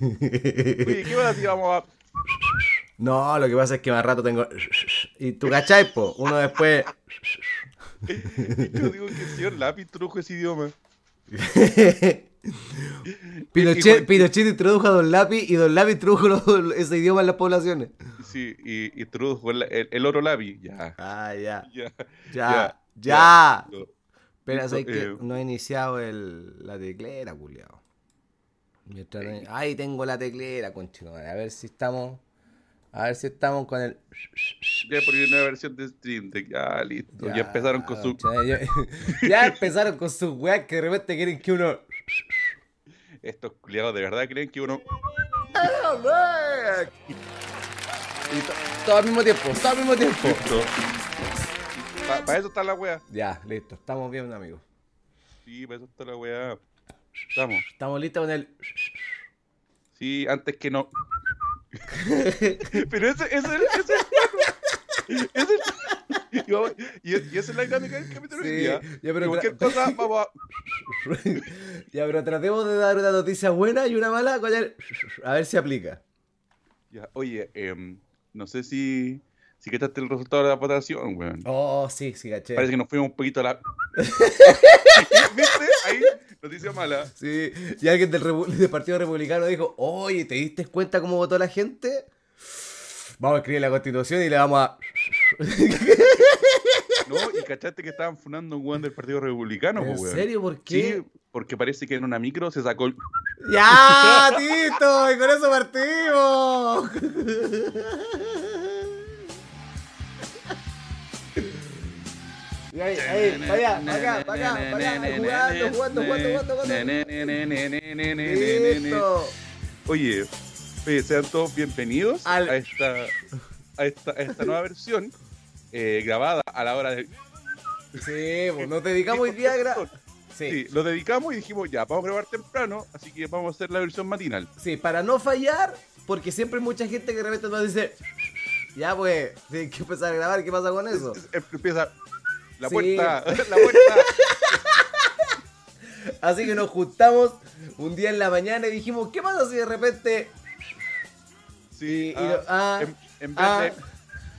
Oye, ¿qué pasa si vamos a. No, lo que pasa es que más rato tengo. Y tú cachai, po. Uno después. Yo digo que el señor Lápiz introdujo ese idioma. Pinochet, Pinochet introdujo a Don Lápiz y Don Lápiz introdujo lo- ese idioma en las poblaciones. Sí, y introdujo el, el, el oro Lápiz. Ya, Ah, ya. ya. Ya. Ya. Espera, Listo, ¿sabes que eh. no he iniciado el, la teclera, culiao. Mientras no Ahí tengo la teclera, conchetumare. A ver si estamos. A ver si estamos con el. Ya por una versión de Stream Deck. Ya, listo. Ya, empezaron con su. Ya, ya empezaron con sus weas que de repente quieren que uno. Estos culiados de verdad creen que uno. Y to- todo al mismo tiempo, todo al mismo tiempo. Para eso está la wea. Ya, listo, estamos bien, amigos. Sí, para eso está la wea. Estamos. Estamos listos con el. Sí, antes que no. Pero ese, ese, ese, ese, ese, y, y, esa es la dinámica del capítulo Sí, día. ya, pero cualquier cosa, vamos a. ya, pero tratemos de dar una noticia buena y una mala con el. A ver si aplica. Ya, oye, em, no sé si, si quitaste el resultado de la votación, weón. Oh, sí, sí, caché. Parece que nos fuimos un poquito a la. ¿Viste? Ahí, noticia mala. Sí, y alguien del, del Partido Republicano dijo, oye, ¿te diste cuenta cómo votó la gente? Vamos a escribir la constitución y le vamos a... ¿No? Y cachaste que estaban funando un weón del Partido Republicano, ¿En po, weón. serio? ¿Por qué? Sí, porque parece que en una micro se sacó el. ¡Ya, Tito! ¡Y con eso partimos! Y ahí, ahí, para allá, para acá, para acá, para allá, ahí, jugando, jugando, jugando, jugando, jugando. ¡Listo! Oye, oye, sean todos bienvenidos Al- a, esta, a, esta, a esta nueva versión eh, grabada a la hora de. Sí, pues nos dedicamos hoy día a gra- Sí, Sí, lo dedicamos y dijimos, ya, vamos a grabar temprano, así que vamos a hacer la versión matinal. sí, para no fallar, porque siempre hay mucha gente que de repente nos dice, ya pues, tienen que empezar a grabar, ¿qué pasa con eso? Es- es- Empieza la Sí. puerta, la puerta. Así que nos juntamos un día en la mañana y dijimos, ¿qué pasa si de repente... Sí, Y- y ah, lo- ah, en, en vez ah.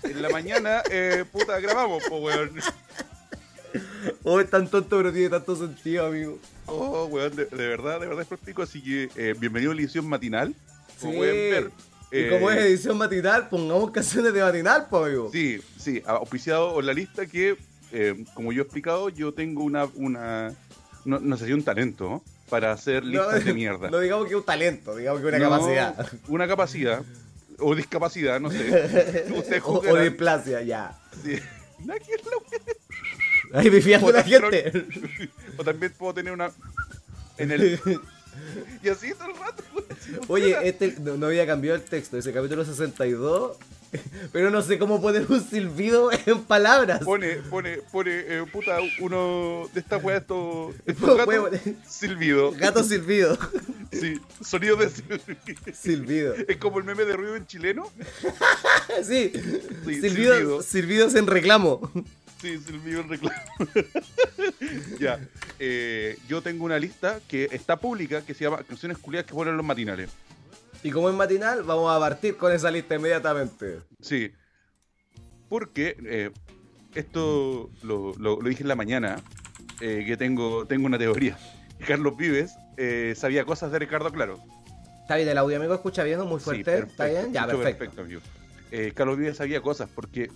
de en la mañana, eh, puta, grabamos, po, weón. Oh, es tan tonto, pero tiene tanto sentido, amigo. Oh, weón, de, de verdad, de verdad es práctico, así que eh, bienvenido a la edición matinal. Como Sí. pueden ver. Y eh, como es edición matinal, pongamos canciones de matinal, pues, amigo. Sí, sí, auspiciado en la lista que, eh, como yo he explicado, yo tengo una, una no, no sé si un talento ¿no? para hacer listas de mierda. No digamos que un talento, digamos que una capacidad. Una capacidad, o discapacidad, no sé. O, displasia, ya. Sí. Ahí me fiando la gente. O también puedo tener una. En el. Y así todo el rato. así Oye, este no, no había cambiado el texto, ese capítulo 62. Pero no sé cómo poner un silbido en palabras. Pone, pone, pone, eh, puta, uno de estas weas, estos, gatos, silbido. Gato silbido. Sí, sonido de silbido. Silbido. Es como el meme de ruido en chileno. Sí. Sí, Silbido, silbido. silbidos en reclamo. Sí, silbido en reclamo. ya. eh, yo tengo una lista que está pública que se llama Canciones culiadas que ponen los matinales. Y como es matinal, vamos a partir con esa lista inmediatamente. Sí. Porque eh, esto lo, lo- lo dije en la mañana, eh, que tengo, tengo una teoría. Carlos Vives sabía cosas de Ricardo Claro. Está bien, el audio amigo escucha bien, muy Sí, fuerte. perfecto, ¿Está bien? Ya, perfecto. amigo. Eh, Carlos Vives sabía cosas porque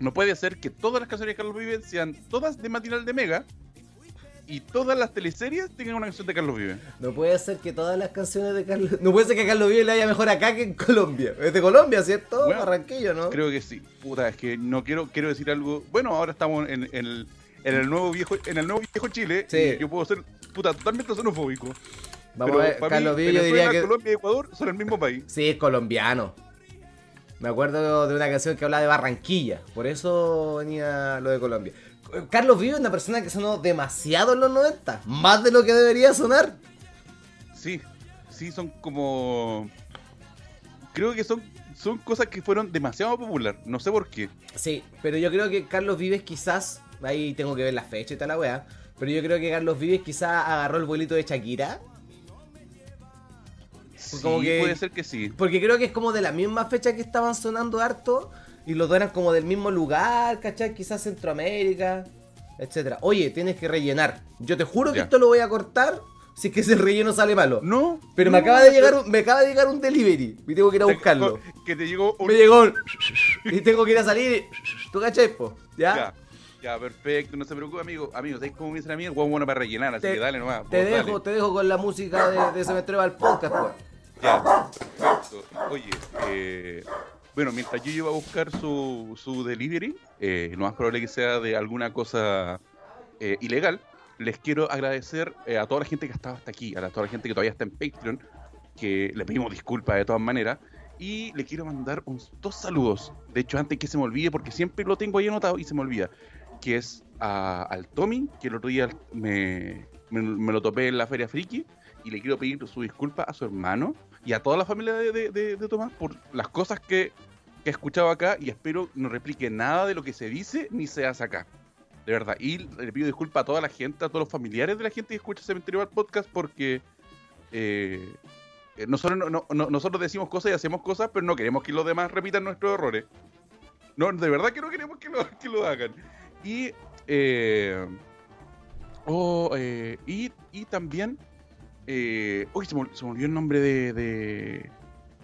no puede ser que todas las canciones de Carlos Vives sean todas de matinal de Mega y todas las teleseries tengan una canción de Carlos Vives. No puede ser que todas las canciones de Carlos. No puede ser que a Carlos Vives le haya mejor acá que en Colombia. Es de Colombia, ¿cierto? Bueno, Barranquillo, ¿no? Creo que sí. Puta, es que no quiero quiero decir algo. Bueno, ahora estamos en, en el, en el nuevo viejo en el nuevo viejo Chile. Sí. y yo puedo ser puta totalmente xenofóbico. Vamos Pero a ver, Carlos Vives yo diría que. Colombia y Ecuador son el mismo país. Sí, es colombiano. Me acuerdo de una canción que hablaba de Barranquilla. Por eso venía lo de Colombia. Carlos Vives es una persona que sonó demasiado en los 90. Más de lo que debería sonar. Sí, sí, son como. Creo que son, son cosas que fueron demasiado popular. No sé por qué. Sí, pero yo creo que Carlos Vives quizás. Ahí tengo que ver la fecha y tal la weá. Pero yo creo que Carlos Vives quizás agarró el vuelito de Shakira. Sí, como que- puede ser que sí. Porque creo que es como de la misma fecha que estaban sonando harto y los dos eran como del mismo lugar, ¿cachai? Quizás Centroamérica, etcétera. Oye, tienes que rellenar. Yo te juro que Ya. esto lo voy a cortar si es que ese relleno sale malo. No. Pero me acaba de llegar un, me acaba de llegar un delivery y tengo que ir a buscarlo. Que te llegó un. Me llegó un... y tengo que ir a salir y... ¿Tú cachai, po? ¿Ya? Ya, ya, perfecto, no se preocupe, amigo. Amigo, ¿sabes cómo me dicen a mí? Bueno para rellenar, así Te- que dale nomás. Te vos dejo, dale. te dejo con la música de, de Cementerio al podcast, pues. Ya, perfecto. Oye, eh, bueno, mientras yo iba a buscar su, su delivery, eh, lo más probable que sea de alguna cosa eh, ilegal, les quiero agradecer eh, a toda la gente que ha estado hasta aquí, a la- toda la gente que todavía está en Patreon, que le pedimos disculpas de todas maneras, y le quiero mandar uns- dos saludos. De hecho, antes que se me olvide, porque siempre lo tengo ahí anotado y se me olvida, que es a- al Tommy, que el otro día me, me- me lo topé en la Feria Friki, y le quiero pedir su disculpa a su hermano y a toda la familia de, de- de- Tomás por las cosas que, que he escuchado acá y espero no replique nada de lo que se dice ni se hace acá. De verdad. Y le pido disculpas a toda la gente, a todos los familiares de la gente que escucha Cementerio Bar Podcast porque eh, eh, nosotros, no- no- no- nosotros decimos cosas y hacemos cosas, pero no queremos que los demás repitan nuestros errores. No, de verdad que no queremos que lo, que lo hagan. Y, eh, oh, eh, y, y también eh, uy, se me, olvidó el nombre de. de,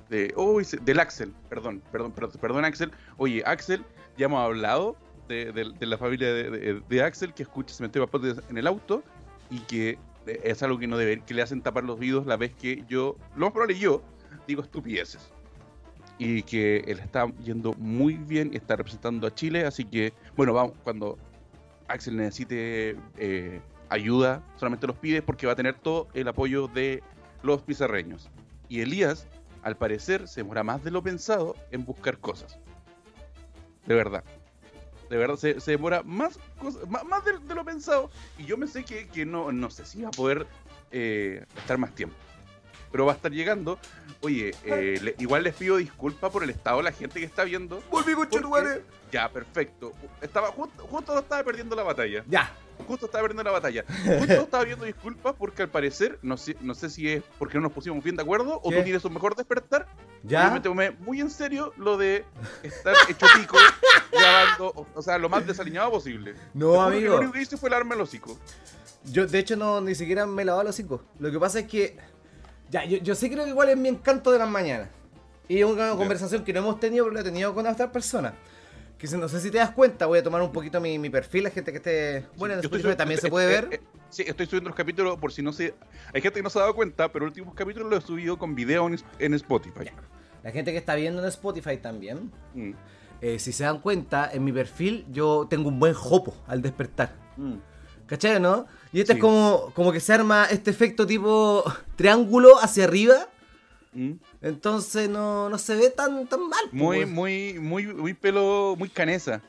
de del Axel, perdón, perdón, perdón, perdón, Axel. Oye, Axel, ya hemos hablado de, la familia de, Axel que escucha Cementerio Podcast en el auto y que eh, es algo que no debe, que le hacen tapar los oídos la vez que yo, lo más probable yo, digo estupideces. Y que él está yendo muy bien está representando a Chile, así que, bueno, vamos, cuando Axel necesite eh, ayuda, solamente los pide porque va a tener todo el apoyo de los pizarreños. Y Elías, al parecer, se demora más de lo pensado en buscar cosas. De verdad. De verdad, se, se demora más, cosas, más, más de, de lo pensado. Y yo me sé que, que no, no sé si va a poder eh, estar más tiempo. Pero va a estar llegando. Oye, eh, le- igual les pido disculpas por el estado de la gente que está viendo. Volví con Porque- Ya, perfecto. Estaba justo, justo estaba perdiendo la batalla. Ya. Justo estaba perdiendo la batalla. Justo estaba viendo disculpas porque al parecer, no sé, no sé si es porque no nos pusimos bien de acuerdo o ¿Qué? tú tienes un mejor despertar. Yo Ya. me tomé muy en serio lo de estar hecho pico grabando, o, sea, lo más desaliñado posible. No, amigo. Lo único que hice fue lavarme el hocico. Yo, de hecho, no ni siquiera me lavaba los cinco. Lo que pasa es que. Ya, yo, yo sí creo que igual es mi encanto de las mañanas. Y es una conversación que no hemos tenido, pero la he tenido con otras personas. Que no sé si te das cuenta, voy a tomar un poquito mi, mi perfil, la gente que esté. Bueno, en Spotify también se eh, puede eh, ver. eh, sí, estoy subiendo los capítulos por si no se. Hay gente que no se ha dado cuenta, pero los últimos capítulos los he subido con video en, en Spotify. La gente que está viendo en Spotify también. Mm, eh, si se dan cuenta, en mi perfil yo tengo un buen jopo al despertar. mm. ¿Cachai, no? Y este Sí. es como, como que se arma este efecto tipo triángulo hacia arriba. Mm. Entonces no, no se ve tan, tan mal. po, Muy, muy, muy, muy pelo, muy canesa.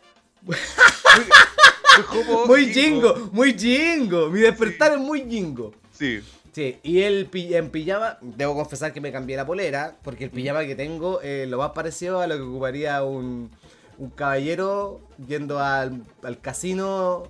muy, jingo. muy jingo. Mi despertar es muy jingo. Sí. Sí, y el en pijama, debo confesar que me cambié la polera, porque el pijama que tengo es lo más parecido a lo que ocuparía un, un caballero yendo al, al casino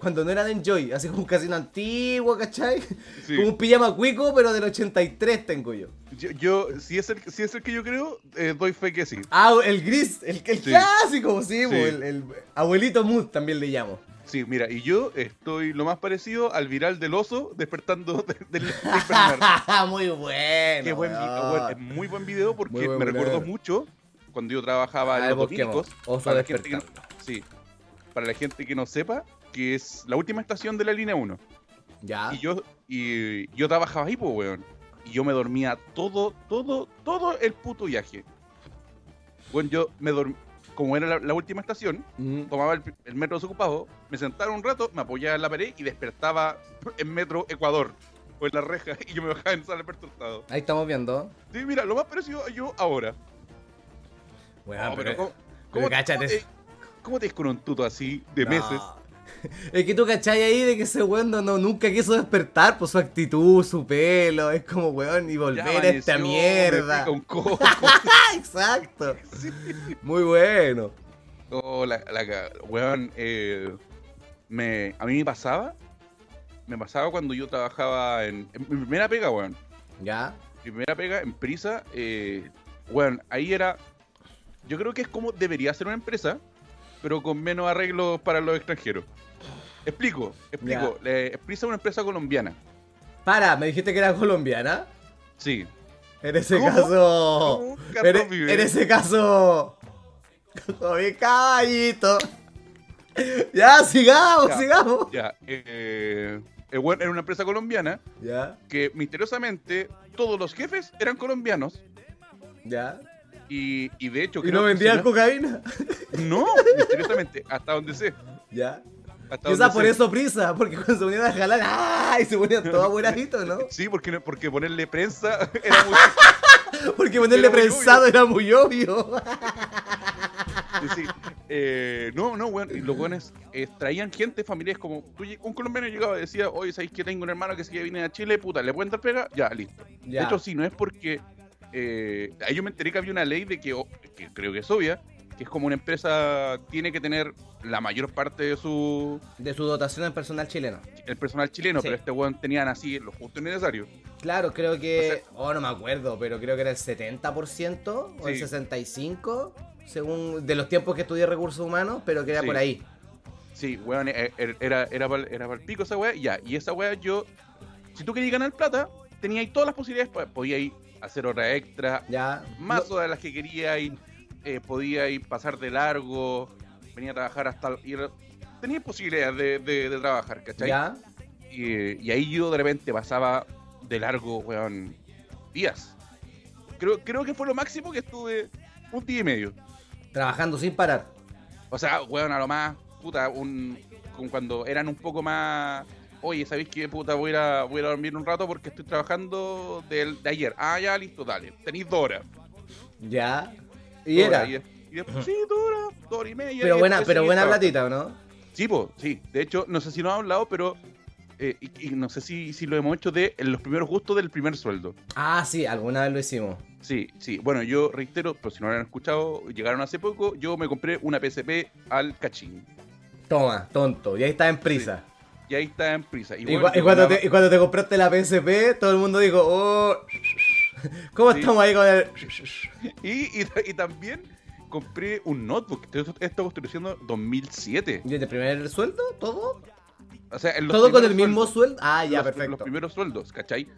cuando no era de Enjoy, así como un casino antiguo, ¿cachai? Sí. Como un pijama cuico, pero del 83 tengo yo. Yo, yo si, es el, si es el que yo creo, eh, doy fe que sí. Ah, el gris, el, el Sí. clásico, sí, Sí. po, El, el abuelito Mood también le llamo. Sí, mira, y yo estoy lo más parecido al viral del oso despertando de- del del Bernard. muy bueno. Qué buen bueno, muy buen video porque buen me recordó mucho cuando yo trabajaba en ver, los dominicos. Oso Para la gente que no- despertando. sí, para la gente que no sepa, que es la última estación de la línea 1. Ya. Y yo, y yo trabajaba ahí, pues, weón. Y yo me dormía todo, todo, todo el puto viaje. Bueno, yo me dormí, como era la, la última estación, Mm. tomaba el, el metro desocupado, me sentaba un rato, me apoyaba en la pared y despertaba en metro Ecuador. O en la reja, y yo me bajaba en sala despertado. Ahí estamos viendo. Sí, mira, lo más parecido a yo ahora. No, Ah, pero, ¿cómo, pero cómo cáchate. cómo te- cómo te con un tuto así de No. meses? Es que tú cachai ahí de que ese weón no, no- nunca quiso despertar por su actitud, su pelo. Es como weón y Ya volver a esta me mierda. pica un coco. Exacto. Sí. Muy bueno. Oh, la, la weón, eh, me, a mí me pasaba, me pasaba cuando yo trabajaba en, en mi primera pega, weón. Ya. primera pega en Prisa, eh, bueno, ahí era. Yo creo que es como debería ser una empresa, pero con menos arreglos para los extranjeros. Explico, explico. Eh, Prisa es una empresa colombiana. Para, me dijiste que era colombiana. Sí. En ese ¿Cómo? caso. ¿Cómo? En, Vives. en ese caso. Oye, caballito. Ya, sigamos, Ya. sigamos. Ya, eh, era una empresa colombiana Ya, que misteriosamente todos los jefes eran colombianos ya. y, y de hecho ¿Y no vendían cocaína? no, misteriosamente, hasta donde sé. Ya. Quizás por eso prisa, porque cuando se ponían a jalar, ¡ay! Se ponían todos abueladitos, ¿no? Sí, porque, porque ponerle prensa era muy Porque ponerle Era muy prensado era muy obvio. Sí, eh, no, no, weón. Los weones eh, traían gente, familiares como. tú un colombiano llegaba y decía, oye, ¿sabéis que tengo un hermano que se que viene a Chile? Puta, ¿le pueden dar pega? Ya, listo. Ya. De hecho, sí, no es porque. Eh, ahí yo me enteré que había una ley de que, que creo que es obvia, que es como una empresa tiene que tener la mayor parte de su. De su dotación en personal chileno. el personal chileno, Sí. pero este weón tenían así lo justo y necesario. Claro, creo que. O oh, no me acuerdo, pero creo que era el 70% o el Sí. 65%, según. De los tiempos que estudié recursos humanos, pero que era Sí. por ahí. Sí, weón, eh, eh, era, era, para era el pico esa weá, ya. Y esa weá yo, si tú querías ganar plata, tenías todas las posibilidades, podías hacer horas extra, Ya. más No- horas de las que querías, eh, podías pasar de largo, venía a trabajar hasta... Y era- tenías posibilidades de, de- de trabajar, ¿cachai? ya. Y, y ahí yo de repente pasaba de largo, weón, días. Creo, creo que fue lo máximo que estuve un día y medio. Trabajando sin parar. O sea, weón, a lo más, puta, un, cuando eran un poco más. Oye, ¿sabéis qué, puta? Voy a, ir voy a ir a dormir un rato porque estoy trabajando del- de, ayer. Ah, ya, listo, dale. Tenéis dos horas. Ya. Y era. Y, y después, sí, dos horas, dos horas y media. Pero y buena, pero buena platita, ¿o no? Sí, po, sí. De hecho, no sé si no ha hablado, pero. eh, y, y no sé si, si lo hemos hecho de los primeros gustos del primer sueldo. Ah, sí, alguna vez lo hicimos. Sí, sí. Bueno, yo reitero, pero si no lo han escuchado, llegaron hace poco. Yo me compré una PSP al cachín. Toma, tonto. Y ahí está en prisa. Y ahí está en prisa. Y, bueno, y cuando te, y cuando te compraste la PSP, todo el mundo dijo, oh. ¿Cómo Sí. estamos ahí con el.? Y, y, y también compré un notebook. Esto, esto estoy diciendo 2007. ¿Y el primer sueldo? ¿Todo? O sea, en los ¿Todo con el mismo sueldo? Ah, ya, los, perfecto. Los primeros sueldos, ¿cachai?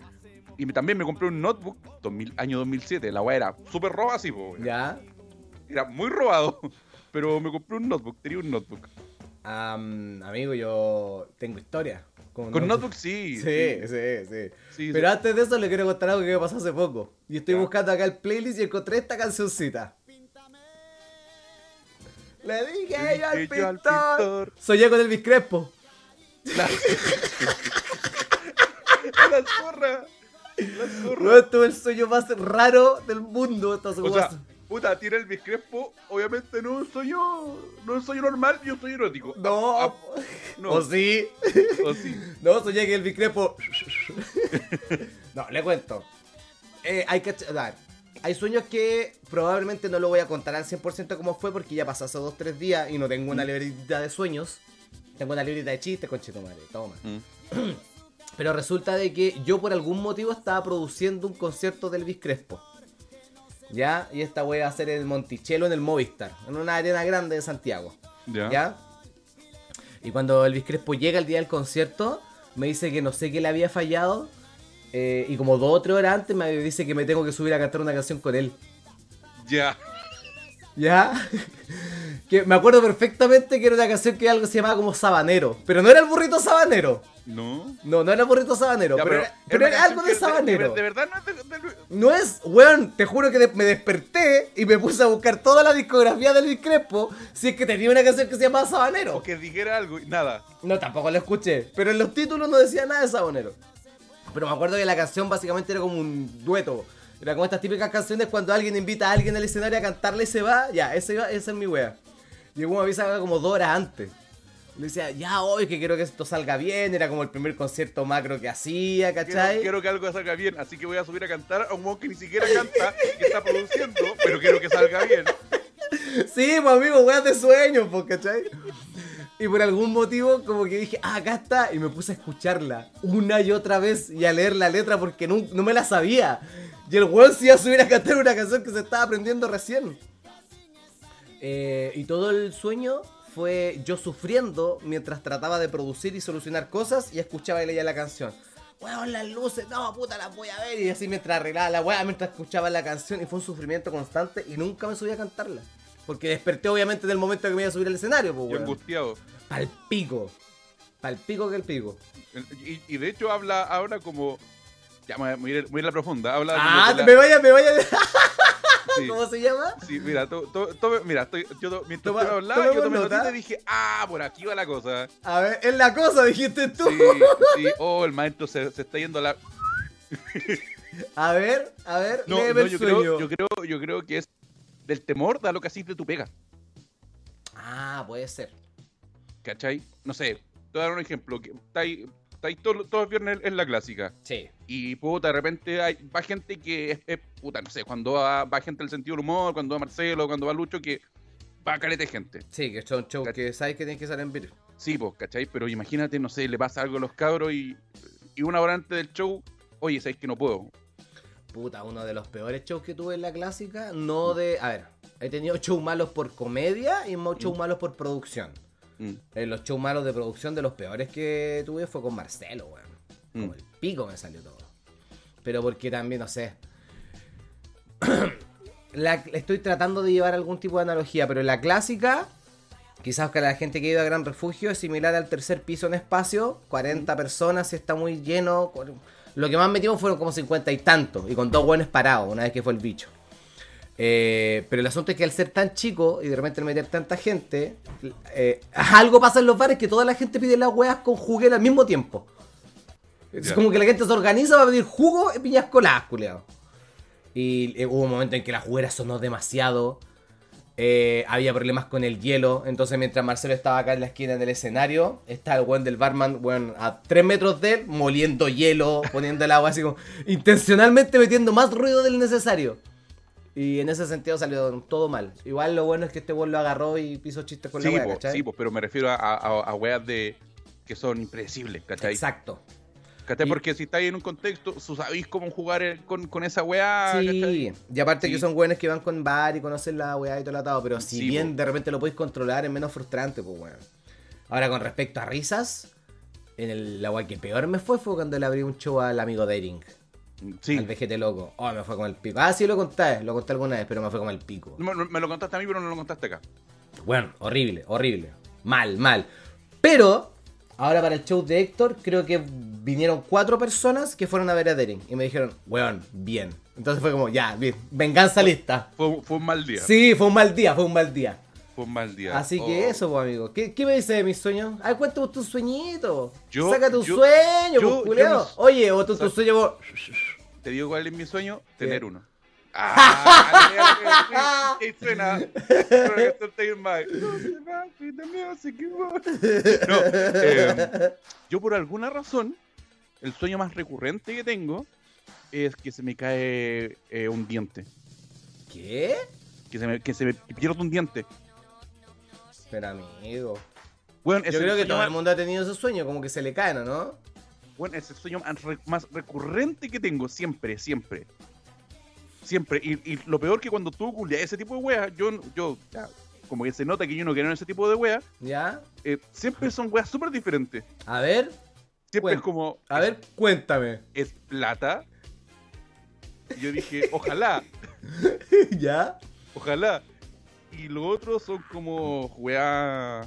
Y también me compré un notebook 2000, año 2007. La weá era súper roba, así, po. Ya. Era muy robado. Pero me compré un notebook, tenía un notebook. Am, amigo, yo tengo historia. Con, Con notebook. notebook sí. Sí, sí, sí. sí, Pero sí. antes de eso le quiero contar algo que me pasó hace poco. Y estoy buscando acá el playlist y encontré esta cancioncita. Le dije Le yo al dije yo al pintor. pintor. Soñé con el Crespo. La... la zorra. La zorra. Weón, tuve el sueño más raro del mundo. Esta O sea. Puta, tiene el Crespo, obviamente no un sueño, no sueño normal y un sueño erótico. no. Ah, no, O sí. o sí. No, soñé que el Bicrepo. no, le cuento. Eh, hay que. ver, hay sueños que probablemente no lo voy a contar al 100% como fue porque ya pasó hace 2-3 días y no tengo una libreta de sueños. Tengo una libreta de chistes, conchito madre. Toma. Mm. Pero resulta de que yo por algún motivo estaba produciendo un concierto del Elvis Crespo. ¿Ya? Y esta voy a hacer en el Monticello, en el Movistar, en una arena grande de Santiago. Ya. ¿Ya? Y cuando Elvis Crespo llega el día del concierto, me dice que no sé qué le había fallado. eh, y como dos o tres horas antes me dice que me tengo que subir a cantar una canción con él. Ya. ¿Ya? que me acuerdo perfectamente que era una canción que algo se llamaba como Sabanero. Pero no era el burrito sabanero. No. No, no era el burrito sabanero. Ya, pero, era, pero era algo de sabanero. De, verdad no es de, de- No es, weón, te juro que de- me desperté y me puse a buscar toda la discografía de Elvis Crespo si es que tenía una canción que se llamaba Sabanero. o que dijera algo y nada. No, tampoco lo escuché. Pero en los títulos no decía nada de Sabanero. Pero me acuerdo que la canción básicamente era como un dueto. Era como estas típicas canciones cuando alguien invita a alguien al escenario a cantarle y se va. Ya, ese iba- esa es mi wea. Llegó una avisa como dos horas antes. Le decía, ya hoy que quiero que esto salga bien. Era como el primer concierto macro que hacía, Quiero, ¿cachai? quiero que algo salga bien, así que voy a subir a cantar a un modo que ni siquiera canta, que está produciendo, pero quiero que salga bien. Sí, pues amigo, weas de sueño, pues, ¿cachai? Y por algún motivo, como que dije, ah, acá está. Y me puse a escucharla una y otra vez y a leer la letra porque no, no me la sabía. Y el weón se iba a subir a cantar una canción que se estaba aprendiendo recién. Eh, y todo el sueño fue yo sufriendo mientras trataba de producir y solucionar cosas y escuchaba y leía la canción. Weón, las luces, no, puta, las voy a ver. Y así mientras arreglaba la weá, mientras escuchaba la canción. Y fue un sufrimiento constante y nunca me subí a cantarla. Porque desperté obviamente del momento que me iba a subir al escenario, pues, weón. angustiado. Pal pico. Pal pico que el pico. Y, y de hecho habla ahora como. Ya, me voy a ir, voy a ir a la profunda. Habla Ah, la- me vaya, me vaya. sí, ¿Cómo se llama? sí, mira, to- mira estoy, yo to- mientras Toma- tú hablabas, yo tomé nota. y dije, ah, por aquí va la cosa. A ver, es la cosa, dijiste tú. Sí, sí, oh, el maestro se, se está yendo a la. A ver, a ver, No, no, el yo, sueño. creo, yo, creo, yo creo que es del temor de lo que así de tu pega. Ah, puede ser. ¿Cachai? No sé, te voy a dar un ejemplo. que Estáis estáis todos, todos los viernes en la clásica. Sí. Y puta, de repente hay, va gente que es, es- puta, no sé, cuando va, va gente del sentido del humor, cuando va Marcelo, cuando va Lucho, que va caleta de gente. Sí, que son shows Cach- que sabes que tienes que salir en vivo. Sí, pues, ¿cachai? Pero imagínate, no sé, le pasa algo a los cabros y, y una hora antes del show, oye, sabéis que no puedo. Puta, uno de los peores shows que tuve en la clásica, no de... A ver, he tenido shows malos por comedia y shows malos por producción. Mm, En los shows malos de producción de los peores que tuve fue con Marcelo, weón. Como Mm. el pico me salió todo. Pero porque también, no sé. La- estoy tratando de llevar algún tipo de analogía, pero en la clásica, quizás que la gente que ha ido a Gran Refugio es similar al tercer piso en espacio, 40 personas, si está muy lleno. Lo que más metimos fueron como 50 y tantos, y con dos buenos parados, una vez que fue el bicho. Eh, pero el asunto es que al ser tan chico y de repente al meter tanta gente, eh, algo pasa en los bares que toda la gente pide las weas con juguera al mismo tiempo. Es como que la gente se organiza para pedir jugo y piñas coladas, culiao. Y eh, hubo un momento en que la juguera sonó demasiado. Eh, había problemas con el hielo. Entonces, mientras Marcelo estaba acá en la esquina del escenario, está el buen del barman, a 3 metros de él, moliendo hielo, poniendo el agua así como intencionalmente metiendo más ruido del necesario. Y en ese sentido salió todo mal. Igual lo bueno es que este buen lo agarró y hizo chistes con Sí, la wea, po, ¿cachai? sí, po, pero me refiero a, a, a weas de que son impredecibles, ¿cachai? Exacto. ¿Cachai? Porque si estáis en un contexto, sabéis cómo jugar el- con, con esa weá, ¿cachai? Sí, y aparte Sí. que son buenos que van con bar y conocen la weá y todo el atado, pero si Sí, bien po. de repente lo podéis controlar, es menos frustrante, pues weón. Ahora, con respecto a risas, en el, la weá que peor me fue fue cuando le abrí un show al amigo Dering, Sí. al vejete loco. Oh, me fue como el pico. Ah, sí lo conté, lo conté alguna vez, pero me fue como el pico. Me, me lo contaste a mí, pero no lo contaste acá. Bueno, horrible, horrible. Mal, mal. Pero, ahora para el show de Héctor, creo que vinieron cuatro personas que fueron a ver a Dering y me dijeron, weón, bien. Entonces fue como, ya, bien, venganza lista. Fue, fue un mal día. Sí, fue un mal día, fue un mal día. Fue un mal día. Así Oh. que eso, pues, amigo. ¿Qué, qué me dice de mis sueños? Ay, cuéntame tu sueñito. Yo- Saca tu yo- sueño, yo- pues, no- Oye, o tu, tu Sa- sueño, vos- Te digo cuál es mi sueño, tener ¿Qué? uno. Ah, suena. No, eh, yo por alguna razón, el sueño más recurrente que tengo es que se me cae eh, un diente. ¿Qué? Que se me, que se me pierdo un diente. Pero, amigo. Bueno, Yo creo que todo más- el mundo ha tenido ese sueño, como que se le caen, ¿o no? Bueno, es el sueño más, re- más recurrente que tengo, siempre, siempre. Siempre. Y, y lo peor que cuando tú culias ese tipo de weas, yo, yo ya, como que se nota que yo no quiero ese tipo de weas, ¿Ya? eh, siempre son weas súper diferentes. A ver, Siempre es como, a ver, cuéntame. es plata. Y yo dije, ojalá, ¿Ya? ojalá. Y lo otro son como weas,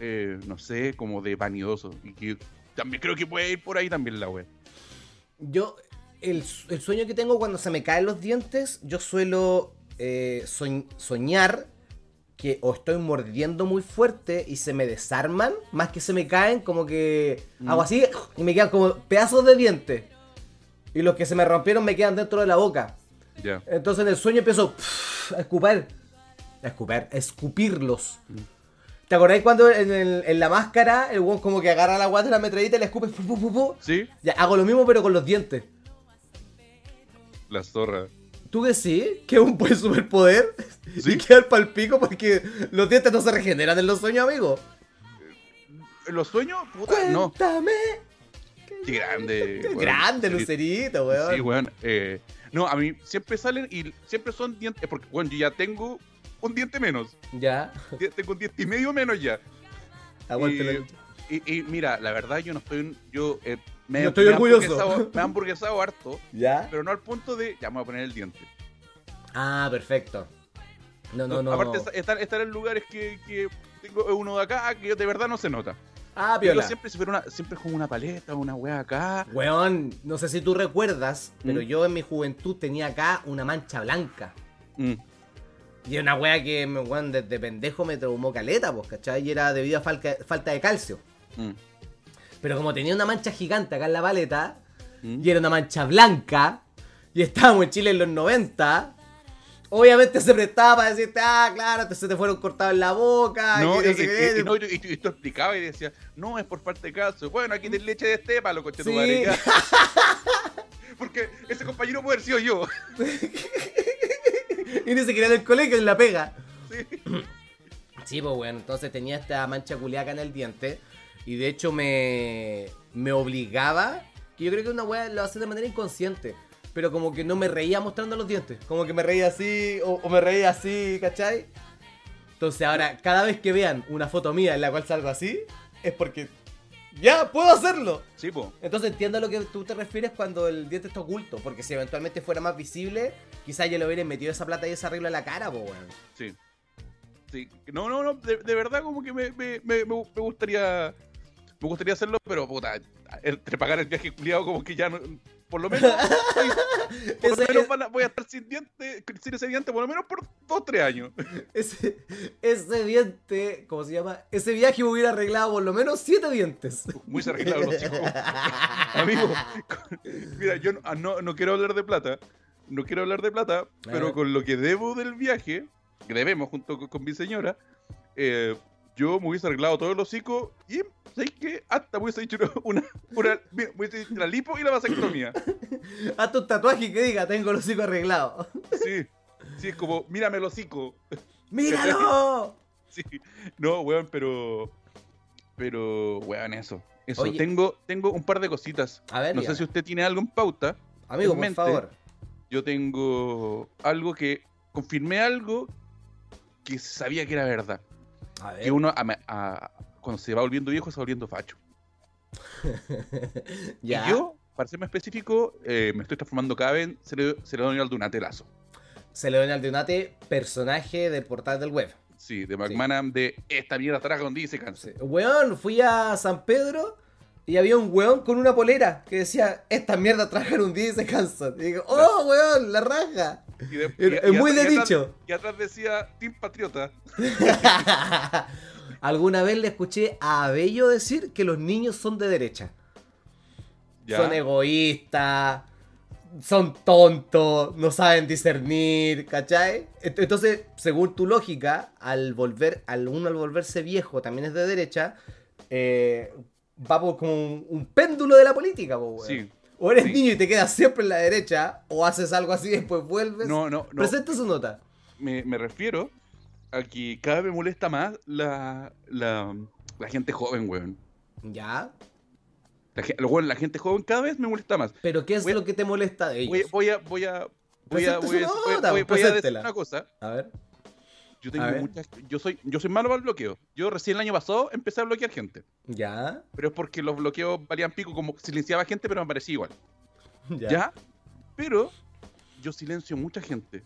eh, no sé, como de vanidoso. Y que también creo que puede ir por ahí también la wea. Yo, el, el sueño que tengo cuando se me caen los dientes, yo suelo eh, soñ- soñar que o estoy mordiendo muy fuerte y se me desarman, más que se me caen, como que Mm. hago así y me quedan como pedazos de dientes. Y los que se me rompieron me quedan dentro de la boca. Ya. Entonces en el sueño empiezo a escupir. A escupir, a escupirlos. ¿Te acordáis cuando en, el- en la máscara el weón como que agarra la guata de la metralleta y la escupe? pu, pu, pu, pu? ¿Sí? Ya, hago lo mismo pero con los dientes. La zorra. ¿Tú sí? ¿Que es un buen superpoder? Sí. Y quedar pa'l pico porque los dientes no se regeneran en los sueños, amigo. en los sueños, puta, no. Cuéntame. Qué grande. Qué weón. grande, Lucerito, weón. Sí, weón. eh, no, a mí siempre salen y siempre son dientes. Porque, bueno, yo ya tengo un diente menos. Ya, Tengo un diente y medio menos ya. Y- lucha. Y, y mira, la verdad, yo no estoy. Yo eh, me, No estoy me orgulloso. hamburguesado- Me he hamburguesado harto, ¿Ya? pero no al punto de. Ya me voy a poner el diente. Ah, perfecto. No, no, no. Aparte, estar, estar en lugares que, que tengo uno de acá que de verdad no se nota. Ah, Yo piola. siempre, si fuera una, siempre con una paleta, una wea acá. Weón, no sé si tú recuerdas, pero ¿Mm? yo en mi juventud tenía acá una mancha blanca. Mm, Y una wea que, me- weón, desde pendejo me traumó caleta, pues, ¿cachai? Y era debido a falca- falta de calcio. mm, Pero como tenía una mancha gigante acá en la paleta, mm. y era una mancha blanca, y estábamos en Chile en los 90, obviamente se prestaba para decirte, ah, claro, se te fueron cortados en la boca. No, y, y- qué". y- no, y- tú explicaba y decía, no, es por falta de caso. Bueno, aquí tienes leche de estepa, lo coche tu Sí. madre. ya. Porque ese compañero puede haber sido yo. y ni siquiera en el colegio, en la pega. Sí. Sí, pues bueno, entonces tenía esta mancha culiaca en el diente. Y de hecho me, me obligaba, que yo creo que una wea lo hace de manera inconsciente. Pero como que no me reía mostrando los dientes. Como que me reía así, o, o me reía así, ¿cachai? Entonces ahora, cada vez que vean una foto mía en la cual salgo así, es porque ya puedo hacerlo. Sí, po. Entonces entiendo a lo que tú te refieres cuando el diente está oculto. Porque si eventualmente fuera más visible, quizás yo le hubiera metido esa plata y ese arreglo en la cara, pues weón. Sí. Sí. No, no, no. De, de verdad, como que me, me me gustaría. Me gustaría hacerlo, pero puta. Entre pagar el viaje culiado, como que ya no. Por lo menos. por lo menos van a- voy a estar sin diente. Sin ese diente, por lo menos por dos o tres años. Ese, ese diente, ¿cómo se llama? Ese viaje me hubiera arreglado por lo menos siete dientes. Muy arreglados los hijos. Amigo, mira, yo no, ah, no, no quiero hablar de plata. No quiero hablar de plata, pero con lo que debo del viaje, que debemos junto con, con mi señora, eh, yo me hubiese arreglado todos los hocicos y, ¿sabes qué? Hasta me hubiese hecho una, una, me hubiese hecho la lipo y la vasectomía. Hazte un tatuaje que diga, tengo los hocico arreglados. Sí, sí, es como, mírame el hocico. ¡Míralo! Sí, no, weón, pero. Pero, weón, eso. Eso, Oye. tengo, tengo un par de cositas. A ver, No sé si usted tiene algo en pauta. Amigo, en por favor. Yo tengo algo que. Confirmé algo que sabía que era verdad. A ver. Que uno, a- a- cuando se va volviendo viejo, se va volviendo facho. ya. Y yo, para ser más específico, eh, me estoy transformando cada vez en Celedonio Aldunate Lazo. Celedonio Aldunate, personaje del portal del web. Sí, de McManam, de esta mierda traga donde dice cáncer. Weón, fui a San Pedro y había un weón con una polera que decía, esta mierda trabaja en un día y se cansan. Y digo, oh, weón, la raja. Y de- Es- y- es y muy atrás- de dicho. Y atrás decía Team Patriota. Alguna vez le escuché a Abello decir que los niños son de derecha. Ya. Son egoístas, son tontos, no saben discernir, ¿cachai? Ent- Entonces, según tu lógica, al volver, al uno al volverse viejo también es de derecha, eh, va por como un, un péndulo de la política, po, weón. Sí. O eres Sí. niño y te quedas siempre en la derecha, o haces algo así y después vuelves. No, no, no. Presenta su nota. Me, me refiero a que cada vez me molesta más la, la, la gente joven, weón. Ya. La, weón, la gente joven cada vez me molesta más. Pero ¿qué es Voy lo que te molesta de ellos? Voy, voy a, voy a, voy a, voy a, voy a- voy- a decir una cosa. A ver. Yo tengo muchas, yo soy, yo soy malo para el bloqueo. Yo recién el año pasado empecé a bloquear gente. Ya. Pero es porque los bloqueos valían pico, como silenciaba gente, pero me parecía igual. Ya. ¿Ya? Pero yo silencio mucha gente.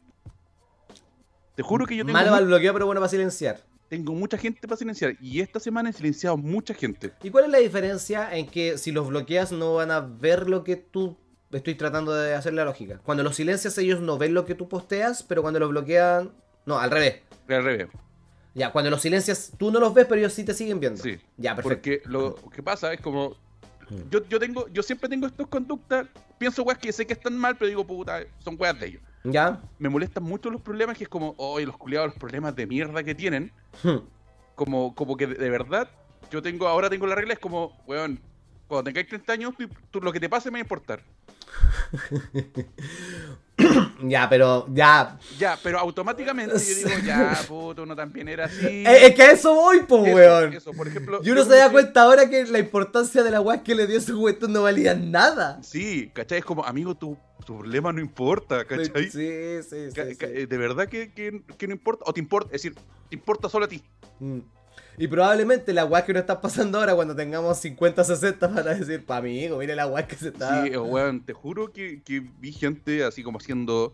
Te juro que yo tengo, Malo para el bloqueo, pero bueno para silenciar. tengo mucha gente para silenciar. Y esta semana he silenciado mucha gente. ¿Y cuál es la diferencia en que si los bloqueas no van a ver lo que tú... Estoy tratando de hacer la lógica. Cuando los silencias ellos no ven lo que tú posteas, pero cuando los bloquean... No, al revés. Al revés. Ya, cuando los silencias tú no los ves, pero ellos sí te siguen viendo. Sí. Ya, perfecto. Porque lo que pasa es como. Yo, yo tengo, yo siempre tengo estas conductas. Pienso weas que sé que están mal, pero digo, puta, son weas de ellos. Ya. Me molestan mucho los problemas, que es como, oye, los culiados, los problemas de mierda que tienen. Hmm. Como, como que de, de verdad, yo tengo, ahora tengo la regla, es como, weón, cuando tengáis 30 años, tú, tú- lo que te pase me va a importar. Ya, pero ya. Ya, pero automáticamente yo digo, ya, puto, uno también era así. Eh, Es que a eso voy, po, Eso, weón. eso, por ejemplo. Y uno se da cuenta ahora que la importancia de la weá que le dio su juventud no valía nada. Sí, ¿cachai? Es como, amigo, tu, tu problema no importa, ¿cachai? Sí, sí, sí. Eh, ¿De verdad que, que- que no importa? ¿O te importa? Es decir, te importa solo a ti. Mm. Y probablemente la weá que nos está pasando ahora cuando tengamos 50, 60 para decir, pa amigo, mire la weá que se está. Sí, eh, weón, te juro que, que vi gente así como haciendo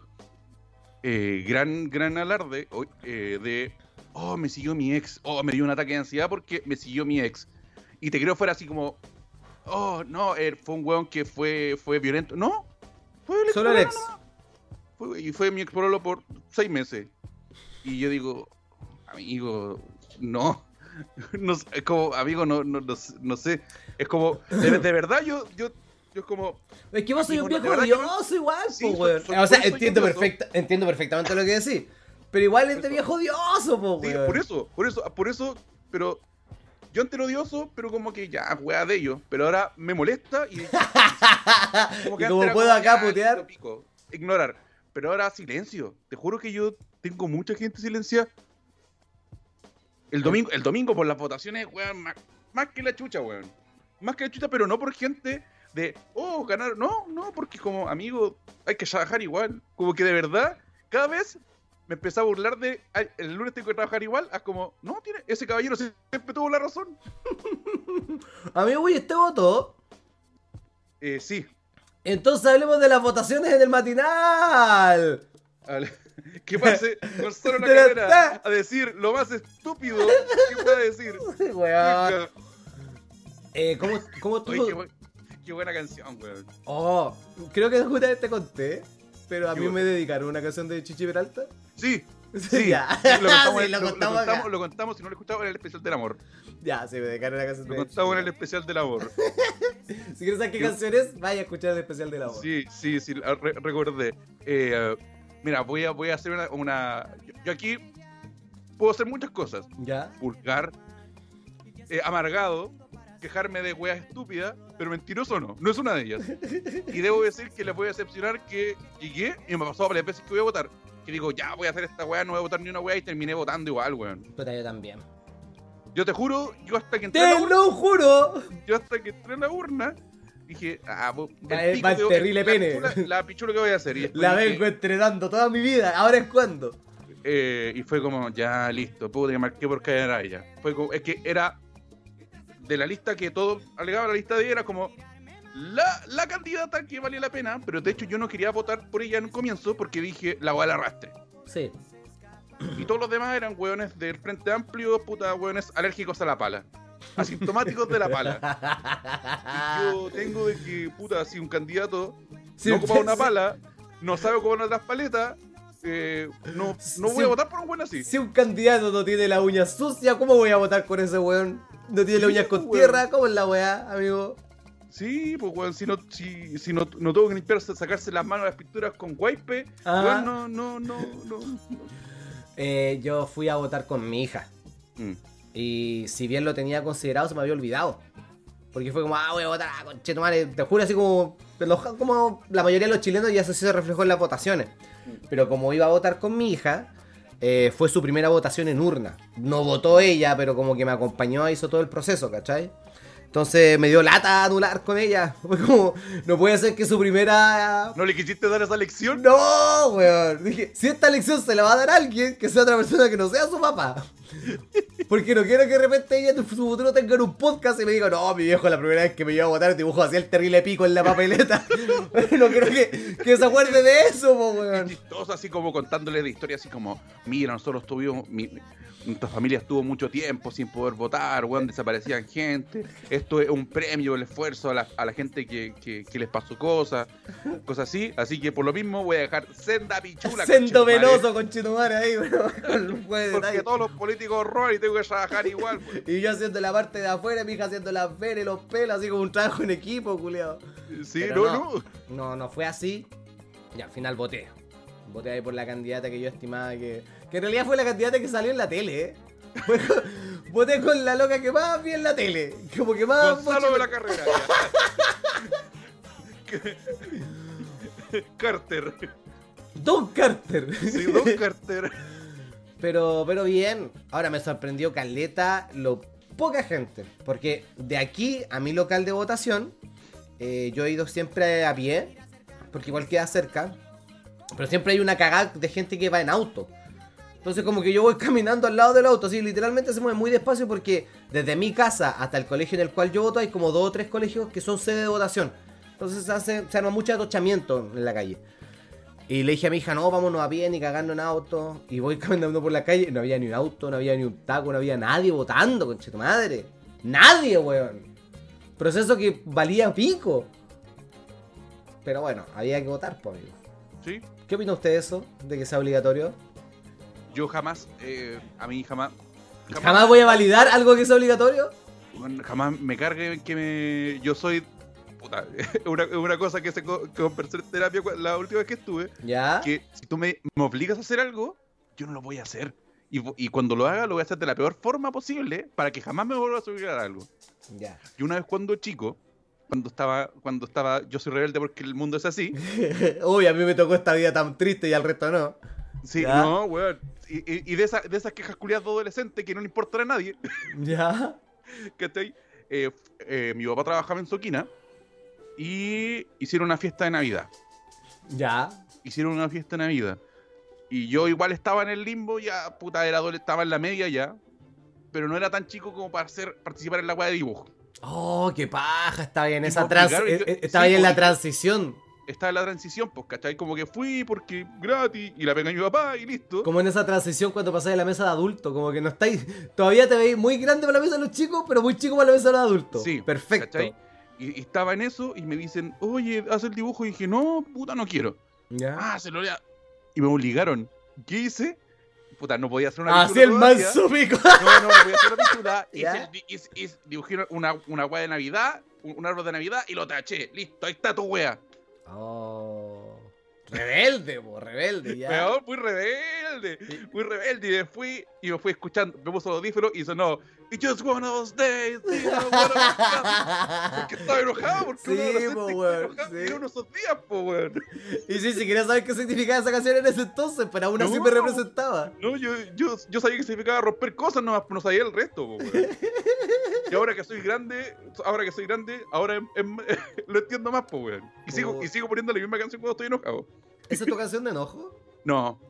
eh, gran, gran alarde eh, de, oh, me siguió mi ex, oh, me dio un ataque de ansiedad porque me siguió mi ex. Y te creo fuera así como, oh, no, eh, fue un weón que fue, fue violento. No, fue el ex. Solo el ex. Fue- y fue mi ex por seis meses. Y yo digo, amigo, no. No es como, amigo, no, no, no, sé- no sé. Es como, de, de verdad yo, yo, yo es como, Es que vos soy un viejo que odioso igual, Sí, po, soy- weón. soy- o sea, entiendo, perfecta, entiendo perfectamente lo que decís. Pero igual es de Eso. viejo odioso, po, Sí, weón. por eso, por eso, por eso, pero yo antes era odioso, pero como que ya, weá de ellos. Pero ahora me molesta y. y antes como era puedo como, acá putear. pico, ignorar. Pero ahora silencio. Te juro que yo tengo mucha gente silenciada. El domingo, el domingo por las votaciones, weón, más, más que la chucha, weón. Más que la chucha, pero no por gente de, oh, ganar. No, no, porque como amigo, hay que trabajar igual. Como que de verdad, cada vez me empecé a burlar de, "Ay, el lunes tengo que trabajar igual, a como, no, tiene, ese caballero siempre tuvo la razón. Amigo, y este voto. Eh, sí, Entonces hablemos de las votaciones en el matinal. Al- que pase Gonzalo la la- carrera a decir lo más estúpido que pueda decir. Weón. Eh, ¿cómo, cómo Oye, tú? qué, bu- qué buena canción, weón. Oh, creo que justamente te conté. Pero a Qué mí bueno. me dedicaron una canción de Chichi Peralta. Sí, sí. ya. Lo contamos, Sí, lo contamos acá. contamos, lo contamos, si no lo escuchamos en el especial del amor. Ya, sí, me dedicaron una canción Lo contamos en el especial del amor. Si quieres saber qué Qué- canción es, vaya a escuchar el especial de la voz. Sí, sí, sí, la re- recordé. Eh, eh, mira, voy a, voy a hacer una... una- yo, yo aquí puedo hacer muchas cosas. ¿Ya? Vulgar, eh, amargado, quejarme de weas estúpidas, pero mentiroso no, no es una de ellas. Y debo decir que les voy a decepcionar que llegué y me pasó varias veces que voy a votar. Que digo, ya voy a hacer esta wea, no voy a votar ni una wea y terminé votando igual, weón. Puta, yo también. Yo te juro, yo hasta que entré a la ¡Te urna, lo juro! yo hasta que entré a la urna, dije, ah, bo- del Va el- pico va el que- terrible la pene. pichula- La pichula que voy a hacer. Y, La dije, vengo entrenando toda mi vida. ¿Ahora es cuándo? Eh, y fue como, ya listo, puedo que marqué por caer a ella. Fue como, es que era de la lista que todo alegaba la lista de ella, era como la, la candidata que valía la pena, pero de hecho yo no quería votar por ella en un comienzo porque dije la voy al arrastre. Sí. Y todos los demás eran hueones del Frente Amplio, puta hueones alérgicos a la pala. Asintomáticos de la pala. Y yo tengo de que, puta, si un candidato Sí, no ocupa una pala, no sabe ocupar otras paletas, eh, no, no voy a votar por un buen así. Si un candidato no tiene la uña sucia, ¿cómo voy a votar con ese weón? No tiene la Sí, uña con weón. tierra, ¿cómo es la weá, amigo? Sí, pues weón, si no, si, si no, no tengo que limpiarse, sacarse las manos las pinturas con wipe, Ah. weón, no, no, no, no. no. Eh, yo fui a votar con mi hija. Mm. Y si bien lo tenía considerado, se me había olvidado. Porque fue como, ah, voy a votar, ah, conchetumare. Te juro, así como, como la mayoría de los chilenos ya se, se reflejó en las votaciones. Pero como iba a votar con mi hija, eh, fue su primera votación en urna. No votó ella, pero como que me acompañó, hizo todo el proceso, ¿cachai? Entonces me dio lata anular con ella. Fue como, no puede ser que su primera ¿No le quisiste dar esa lección? no, weón. Dije, si esta lección se la va a dar a alguien, que sea otra persona que no sea su papá. Porque no quiero que de repente ella en su futuro tenga un podcast y me diga, no, mi viejo, la primera vez que me iba a votar dibujó así el terrible pico en la papeleta. no quiero que, que se acuerde de eso, po, Es weón. chistoso, así como contándole de historia, así como, mira, nosotros tuvimos, mi, nuestra familia estuvo mucho tiempo sin poder votar, weón, desaparecían gente, esto es un premio, el esfuerzo a la, a la gente que, que, que les pasó cosas, cosas así, así que por lo mismo voy a dejar senda pichula. Sendo venoso con Chitumare ahí, weón. con Porque todos los políticos roban y tengo que trabajar igual, pues. Y yo haciendo la parte de afuera, mi hija haciendo las veras y los pelos, así como un trabajo en equipo, culiao. Sí, no, no. no. No, no fue así. Y al final voté. Voté ahí por la candidata que yo estimaba que. Que en realidad fue la candidata que salió en la tele, ¿eh? Fue con- voté con la loca que más vi en la tele. Como que más. Gonzalo mucho- de la carrera. Carter. Don Carter. Sí, Don Carter. Pero, pero bien. Ahora me sorprendió Caleta lo poca gente. Porque de aquí a mi local de votación, eh, yo he ido siempre a pie. Porque igual queda cerca. Pero siempre hay una cagada de gente que va en auto. Entonces como que yo voy caminando al lado del auto, así literalmente se mueve muy despacio porque desde mi casa hasta el colegio en el cual yo voto hay como dos o tres colegios que son sede de votación. Entonces se, hace, se arma mucho atochamiento en la calle. Y le dije a mi hija, no, vámonos a pie ni cagando en auto. Y voy caminando por la calle, no había ni un auto, no había ni un taco, no había nadie votando, conche tu madre. Nadie, weón. Proceso que valía pico. Pero bueno, había que votar, pues, amigo. Sí. ¿Qué opina usted de eso? ¿De que sea obligatorio? Yo jamás, eh, a mí jamás. ¿Jamás voy a validar algo que sea obligatorio? Jamás me cargue que me. Yo soy. Puta, una, una cosa que se co- que conversé en terapia la última vez que estuve. ¿Ya? Que si tú me, me obligas a hacer algo, yo no lo voy a hacer. Y, y cuando lo haga, lo voy a hacer de la peor forma posible para que jamás me vuelvas a obligar a algo. Ya. Y una vez cuando chico, cuando estaba, cuando estaba, yo soy rebelde porque el mundo es así. Uy, a mí me tocó esta vida tan triste y al resto no. Sí, Ya. no, weón. Y, y- y de, esa- de esas quejas culiadas de adolescente que no le importan a nadie, ¿Ya? ¿cachai? Eh, f- eh, mi papá trabajaba en Soquina y hicieron una fiesta de Navidad. ¿Ya? Hicieron una fiesta de Navidad. Y yo igual estaba en el limbo, ya, puta, era estaba en la media ya. Pero no era tan chico como para hacer, participar en la weá de dibujo. Oh, qué paja, estaba bien esa trans yo- eh, eh, sí, bien la transición. Estaba en la transición, pues, ¿cachai? Como que fui porque gratis y la pega mi papá y listo. Como en esa transición cuando pasáis a la mesa de adulto, como que no estáis, todavía te veis muy grande para la mesa de los chicos, pero muy chico para la mesa de los adultos. Sí, perfecto. ¿cachai? Y, estaba en eso y me dicen, oye, haz el dibujo. Y dije, no, puta, no quiero. ¿Ya? Ah, se lo voy a- Y me obligaron. ¿Qué hice? Puta, no podía hacer una Así pintura el manso pico. No, no, no podía hacer una pintura. Dibujé una, una wea de Navidad, un, un árbol de Navidad y lo taché. Listo, ahí está tu wea. Oh. Rebelde, po, rebelde, ya. Peor, muy rebelde. Muy rebelde. Y me fui, y me fui escuchando, me puso los audífonos y sonó. It's just one of those days. you know, one of those days". Porque estaba enojado, porque Sí, uno po, weón, enojado, sí. y uno esos días, po, weón. Y sí, si quería saber qué significaba esa canción en ese entonces, pero aún así No. me representaba. No, yo, yo, yo sabía que significaba romper cosas, nomás, no sabía el resto, po, weón. Y ahora que soy grande, ahora que soy grande, ahora em- em- lo entiendo más, po, weón. Y sigo, Oh. y sigo poniendo la misma canción cuando estoy enojado. ¿Esa es tu canción de enojo? No,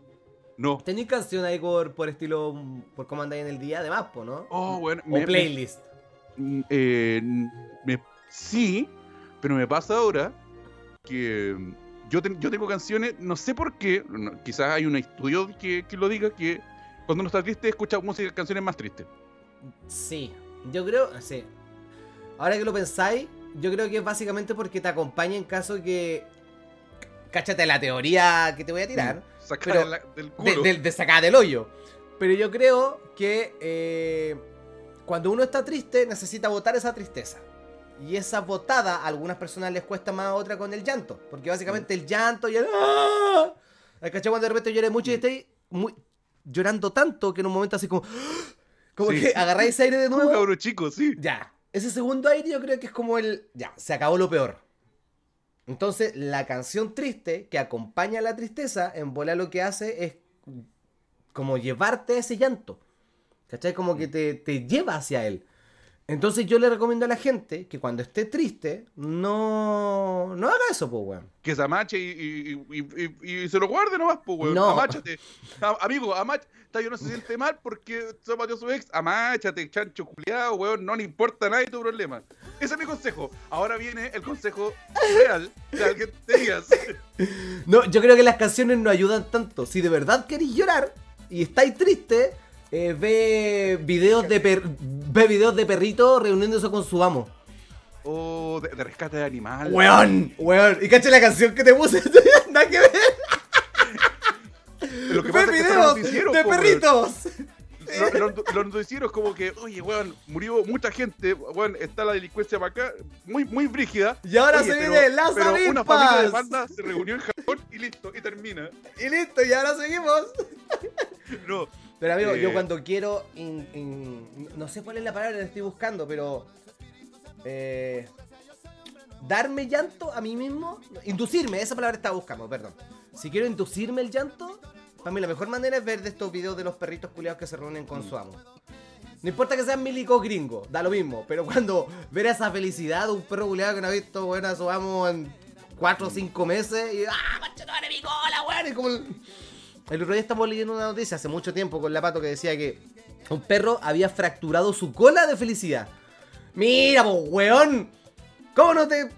no. ¿Tenéis canción ahí por, por estilo, por cómo andáis en el día de Mapo, no? Oh, bueno. o me- playlist. Mm, eh, me- sí, pero me pasa ahora que mm, yo, ten- yo tengo canciones, no sé por qué, no, quizás hay un estudio que, que lo diga, que cuando uno está triste escucha música, canciones más tristes. Sí, yo creo, sí. Ahora que lo pensáis, yo creo que es básicamente porque te acompaña en caso que... Cáchate la teoría que te voy a tirar. Pero la- del de, culo. de- de sacar del hoyo. Pero yo creo que eh, cuando uno está triste necesita botar esa tristeza. Y esa botada a algunas personas les cuesta más a otras con el llanto. Porque básicamente el llanto y el... ¡Ah! ¿Cachai? Cuando de repente lloré mucho y estáis muy, llorando tanto que en un momento así como... Como Sí. que agarráis aire de Como nuevo. cabro chico, sí. Ya. Ese segundo aire yo creo que es como el... Ya, se acabó lo peor. Entonces, la canción triste que acompaña a la tristeza, en bola lo que hace es como llevarte a ese llanto. ¿Cachai? Como que te, te lleva hacia él. Entonces yo le recomiendo a la gente que cuando esté triste, no, no haga eso, pues, weón. Que se amache y, y- y- y- y se lo guarde nomás, pues, weón. No. Amáchate. Amigo, amach... Está yo no se siente mal porque se pateó su ex. Amáchate, chancho culiado, weón. No le importa a nadie tu problema. Ese es mi consejo. Ahora viene el consejo real de alguien que te digas. No, yo creo que las canciones no ayudan tanto. Si de verdad queréis llorar y estáis triste, eh, ve videos de per- ve videos de perritos reuniéndose con su amo. O de, de rescate de animal. Weón, weón. Y caché la canción que te puse. Nada que ver. Lo que Ve pasa es que son videos de po, perritos. Los, los- los noticieros como que, oye, weón, murió mucha gente, weón, está la delincuencia para acá, muy, muy brígida. Y ahora Oye, se pero- viene las pero una avispas. familia de bandas se reunió en Japón y listo, y termina. Y listo, y ahora seguimos. No, Pero amigo, yo Eh. cuando quiero. in- in- no sé cuál es la palabra que estoy buscando, pero. eh, darme llanto a mí mismo. Inducirme, esa palabra estaba buscando, perdón. si quiero inducirme el llanto, para mí la mejor manera es ver de estos videos de los perritos culiados que se reúnen con su amo. No importa que sean milicos gringos, da lo mismo. Pero cuando ver esa felicidad de un perro culiado que no ha visto bueno, a su amo en 4 o 5 meses y ¡ah, machetón, mi cola, weón! Y como el... el otro día estamos leyendo una noticia hace mucho tiempo con la pato que decía que un perro había fracturado su cola de felicidad. Mira, pues, weón. ¿Cómo no te.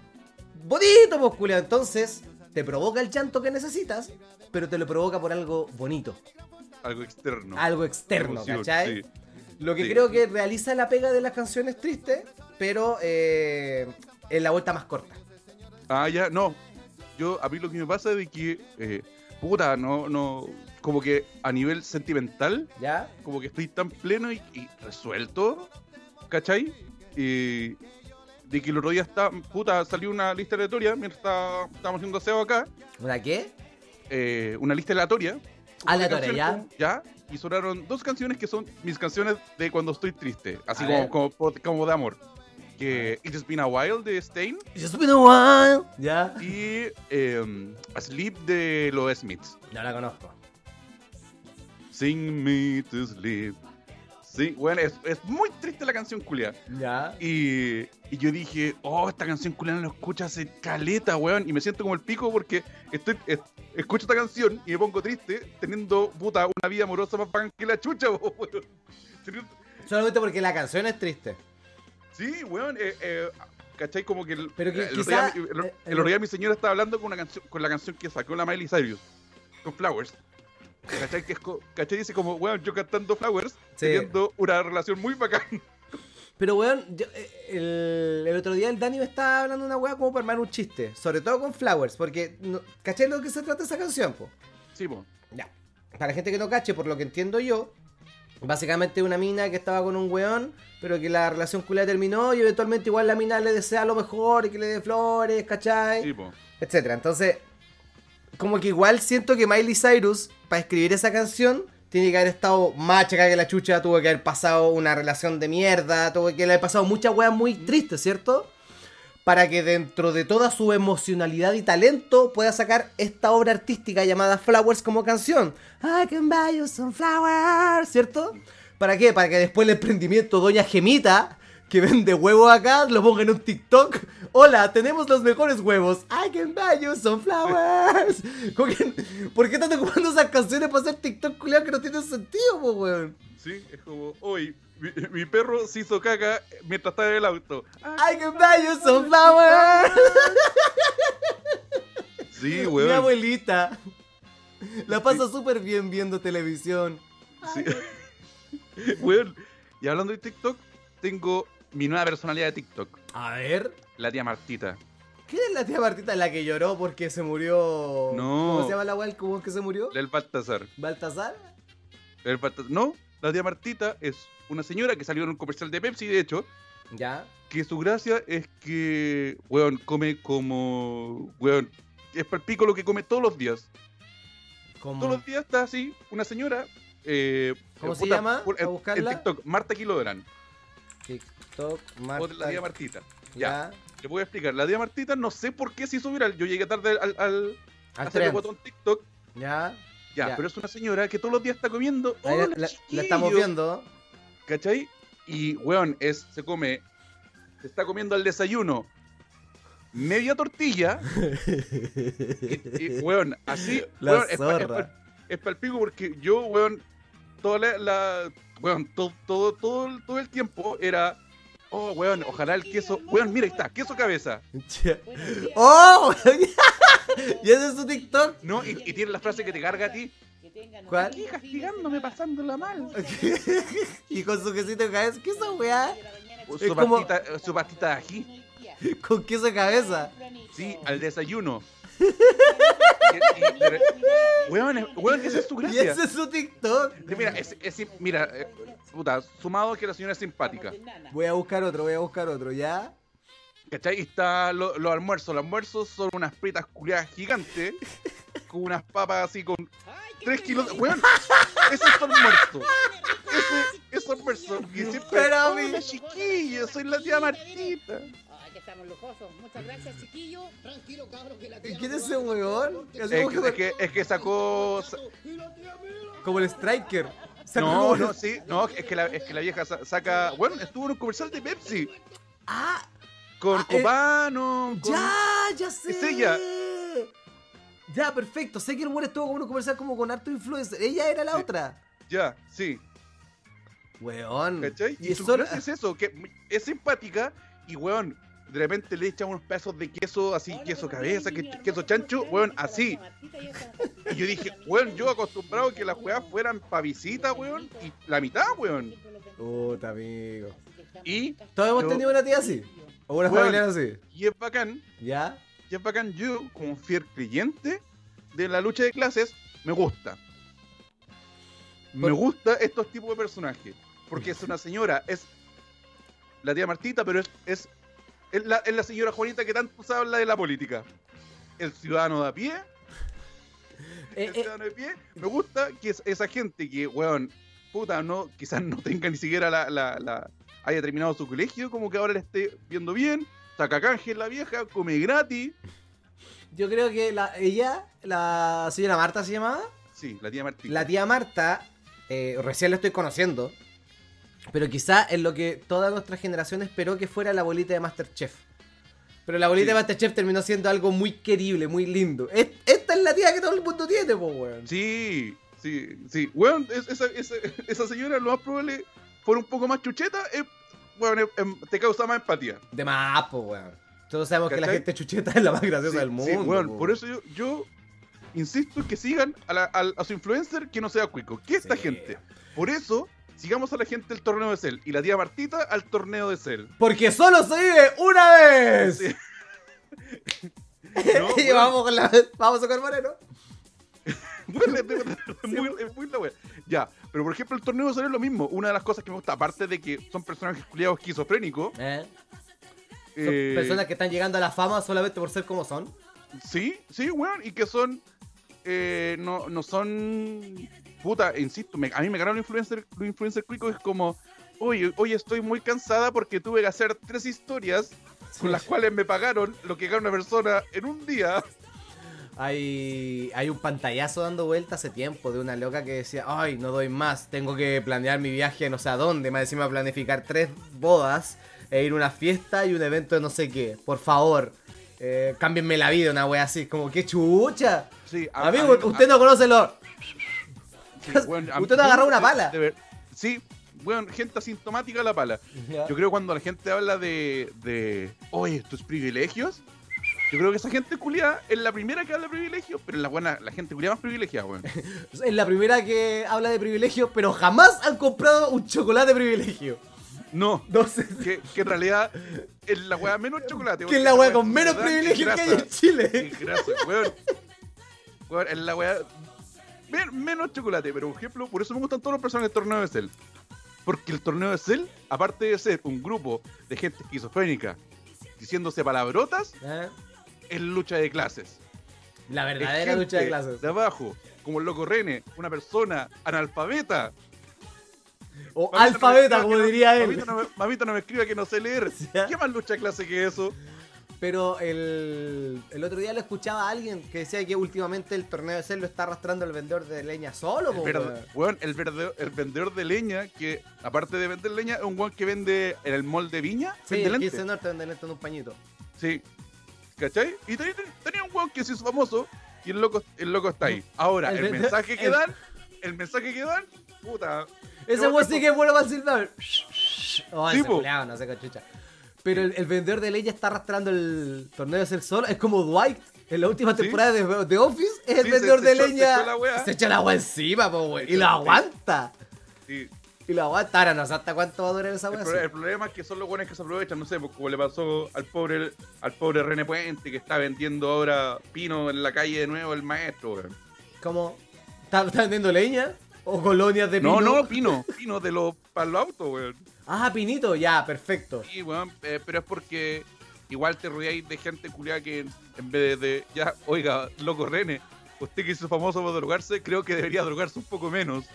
Bonito, pues, culiao. Entonces, te provoca el llanto que necesitas, pero te lo provoca por algo bonito. Algo externo. Algo externo, Emoción, ¿cachai? sí. Lo que Sí. creo que realiza la pega de las canciones tristes, pero eh, en la vuelta más corta. Ah, ya, no. Yo, a mí lo que me pasa es de que, eh, puta, no, no, como que a nivel sentimental, ¿Ya? como que estoy tan pleno y, y resuelto, ¿cachai? Y de que el otro día está, puta, salió una lista aleatoria mientras está- estábamos haciendo aseo acá, ¿Una qué? eh, una lista aleatoria. Aleatoria, ¿ya? Ya, y sonaron dos canciones que son mis canciones de cuando estoy triste, así como, como, como de amor. Que It Has Been a While de Stain It's been a while. ¿Ya? y eh, Asleep de los Smiths. No la conozco. Sing me to sleep. Sí, bueno, es, es muy triste la canción culia. ¿Ya? Y, y yo dije, oh, esta canción culia no la escucho hace caleta, weón. Y me siento como el pico porque estoy es- escucho esta canción y me pongo triste teniendo, puta, una vida amorosa más bacán que la chucha, weón. Solamente porque la canción es triste. Sí, weón, eh, eh, ¿cachai? Como que el, Pero que el quizá- el- eh, el otro día mi señora estaba hablando con, una canción, con la canción que sacó la Miley Cyrus, con Flowers. ¿Cachai? Que es co- ¿Cachai? Dice como, weón, yo cantando Flowers, teniendo una relación muy bacán. Pero, weón, yo, eh, el, el otro día el Dani me estaba hablando una weá como para armar un chiste. Sobre todo con Flowers, porque, no, ¿cachai lo que se trata esa canción, po? Sí, po. Ya. Para la gente que no cache, por lo que entiendo yo, básicamente una mina que estaba con un weón, pero que la relación culia terminó y eventualmente igual la mina le desea lo mejor y que le dé flores, ¿cachai? Sí, po. etcétera. Entonces, como que igual siento que Miley Cyrus, para escribir esa canción, tiene que haber estado más chaca que la chucha, tuvo que haber pasado una relación de mierda, tuvo que haber pasado muchas weas muy tristes, ¿cierto? Para que dentro de toda su emocionalidad y talento pueda sacar esta obra artística llamada Flowers como canción. I can buy you some flowers, ¿cierto? ¿Para qué? Para que después el emprendimiento Doña Gemita, que vende huevos acá, lo ponga en un TikTok. Hola, tenemos los mejores huevos. I can buy you some flowers. Que, ¿Por qué están ocupando esas canciones para hacer TikTok culiao que no tienen sentido, po, weón? Sí, es como, hoy mi, mi perro se hizo caca mientras estaba en el auto. I can buy you some flowers. Sí, Mi weón. abuelita. La pasa súper bien viendo televisión. Sí. weón. Y hablando de TikTok, tengo mi nueva personalidad de TikTok, A ver. la tía Martita. ¿Quién es la tía Martita la que lloró porque se murió? No. ¿Cómo se llama la weá? ¿Cómo es que se murió? El Baltasar. ¿Baltasar? El Baltasar. No, la tía Martita es una señora que salió en un comercial de Pepsi, de hecho, Ya. que su gracia es que, weón, come como, weón, es para el pico lo que come todos los días. Como... Todos los días está así, una señora. eh, ¿Cómo eh, se llama? por- ¿A en, buscarla? en TikTok, Marta Kilodran. TikTok, Marta. la tía Martita. Ya, Ya. te voy a explicar. La tía Martita no sé por qué se hizo viral. Yo llegué tarde al, al, Al hacer el botón TikTok. Ya. Ya, Ya. pero es una señora que todos los días está comiendo. Ahí la, Hola, la- la estamos viendo. ¿Cachai? Y, weón, es, se come, se está comiendo al desayuno media tortilla. y, y, weón, así, La weón, es, pa- es, zorra. pa- es pa'l pico porque yo, weón, toda la, la- weón, todo, todo, todo, el- todo el tiempo era, oh, weón, ojalá el queso, weón, mira, ahí está, queso cabeza. ¡Oh! ¿Y ese es su TikTok? ¿No? Y, y tiene la frase que te carga a ti. ¿Cuál? Aquí castigándome, pasándola mal. y con su quesito de cabeza. ¿Qué es esa weá? Su, Es como- pastita, su pastita de ají. Con queso de cabeza. Sí, al desayuno. Y- y- Weón, weón, esa es su Y gracia. ese es su TikTok. Mira, es, es- mira, eh, puta, sumado que la señora es simpática. Voy a buscar otro, voy a buscar otro, ¿ya? ¿Cachai? Y está lo- los almuerzos. Los almuerzos son unas fritas culiadas gigantes. Con unas papas así con 3 kilos. Weón, ese es su almuerzo. Ese es su almuerzo. Y siempre. Pero Hola, chiquillo, soy la tía Martita. Estamos lujosos. Muchas gracias, chiquillo. Tranquilo, cabrón, que la ¿Y tía quién no es ese weón? Es que, es que, es que sacó. Como el striker. No, no, sí, no, es que la, es que la vieja sa- saca. Bueno, estuvo en un comercial de Pepsi. Ah, Con Ah, eh, Copano. con- ya, ya sé. Es ella. Ya, perfecto. Sé que el weón estuvo como en un comercial como con harto influencer. Ella era la Sí. otra. Ya, sí. Weón. ¿Cachai? Y Y, eso su es eso, que es simpática y, weón, de repente le echan unos pedazos de queso, así, queso cabeza, que, queso chancho, weón, así. Y yo dije, weón, yo acostumbrado a que las weas fueran pa' visita, weón, y la mitad, weón. Puta, amigo. Y, ¿Todos hemos tenido una tía así? ¿O una Weón. familia así? y es bacán, ¿Ya? y es bacán, yo, como fiel creyente de la lucha de clases, me gusta. Me gusta estos tipos de personajes. Porque es una señora, es la tía Martita, pero es, es, es la, es la señora Juanita que tanto se habla de la política. El ciudadano de a pie, Eh, el eh, ciudadano de pie. Me gusta que es esa gente que, weón, puta, no, quizás no tenga ni siquiera la, la, la- haya terminado su colegio, como que ahora le esté viendo bien, saca canje la vieja, come gratis. yo creo que la, ella, la señora Marta se llamaba. Sí, la tía Martita. La tía Marta, eh, recién la estoy conociendo. Pero quizá es lo que toda nuestra generación esperó que fuera la bolita de Masterchef. Pero la bolita Sí. de Masterchef terminó siendo algo muy querible, muy lindo. Es- esta es la tía que todo el mundo tiene, po, weón. Sí, sí, sí. Weón, es- esa, esa, esa señora lo más probable fuera un poco más chucheta, eh, weón, eh, te causa más empatía. De más, po, weón. Todos sabemos que la gente chucheta es la más graciosa Sí, del sí, mundo. weón, po. por eso yo, yo insisto en que sigan a, la- a su influencer que no sea cuico. ¿Qué es esta Sí. gente? Por eso, sigamos a la gente del torneo de Cell y la tía Martita al torneo de Cell. Porque solo se vive una vez. Sí. No, y weón. vamos con la. Vamos a Moreno. Bueno, es, de verdad, es muy, es muy la wea. Ya, pero por ejemplo, el torneo de Cell es lo mismo. Una de las cosas que me gusta, aparte de que son personajes culiados esquizofrénicos. ¿Eh? Son eh, personas que están llegando a la fama solamente por ser como son. Sí, sí, weón, y que son. eh, no, no son. Puta, insisto, me- a mí me ganaron los influencer, los influencer es como. Oye, hoy estoy muy cansada porque tuve que hacer tres historias con las cuales me pagaron lo que gana una persona en un día. Hay, hay un pantallazo dando vuelta hace tiempo de una loca que decía, ay, no doy más, tengo que planear mi viaje no sé a dónde, más encima planificar tres bodas, e ir a una fiesta y un evento de no sé qué. Por favor, eh, cámbienme la vida, una wea así, como que chucha. Sí, a- Amigo, a mí- usted no conoce lo... sí, a- usted yo- agarró una de- pala. de sí, weón, gente asintomática a la pala. Yo creo cuando la gente habla de, de oye, tus privilegios, yo creo que esa gente culiada es la primera que habla de privilegios, pero es la buena, la gente culiada más privilegiada, weón. Es la primera que habla de privilegio, pero jamás han comprado un chocolate de privilegio. No, No sé. que, que en realidad es la weá menos chocolate. Que es la wea con menos verdad privilegio que hay en Chile. Es grasa, weón. Weón, es la weá men- menos chocolate, pero por ejemplo, por eso me gustan todos los personajes del torneo de Cell. Porque el torneo de Cell, aparte de ser un grupo de gente esquizofrénica diciéndose palabrotas, ¿Eh? es lucha de clases. La verdadera lucha de clases. De abajo, como el loco Rene, una persona analfabeta. O Mamita alfabeta, como que no- diría él. Mamita no, me, mamita no me escriba que no sé leer. ¿Qué más lucha de clase que eso? Pero el, el otro día lo escuchaba a alguien que decía que últimamente el torneo de Cell lo está arrastrando el vendedor de leña solo, El, verde- weón. el, verde- el vendedor de leña, que aparte de vender leña, es un weón que vende en el mall de Viña. Sí, vende el lentes. 15 Norte venden esto en un pañito. Sí. ¿Cachai? Y tenía, tenía un weón que se hizo famoso y el loco, el loco está ahí. Ahora, El el, vende- mensaje que el- dan, el mensaje que dan, puta. Ese weón sí que es bueno para silbar. Oh, Sí, ese no sé qué chucha. Pero el, el vendedor de leña está arrastrando el torneo de Cell solo. Es como Dwight en la última Sí. temporada de, de Office. Es el Sí, vendedor se- de se echó- leña. se echó la. Se echa la agua encima, po. Se Y lo aguanta. Sí. Y lo aguanta. Ahora no sé hasta cuánto va a durar esa El, weá. pro- el problema es que son los buenos que se aprovechan, no sé, pues como le pasó al pobre, al pobre René Puente que está vendiendo ahora pino en la calle de nuevo el maestro, weón. ¿Cómo? ¿Está, está vendiendo leña? ¿O colonias de No, pino? no, pino, pino de los para los autos, weón. Ah, pinito, ya, perfecto. Sí, weón, eh, pero es porque igual te rodeáis de gente culiada que en, vez de, de- ya, oiga, loco René, usted que hizo famoso por drogarse, creo que debería drogarse un poco menos.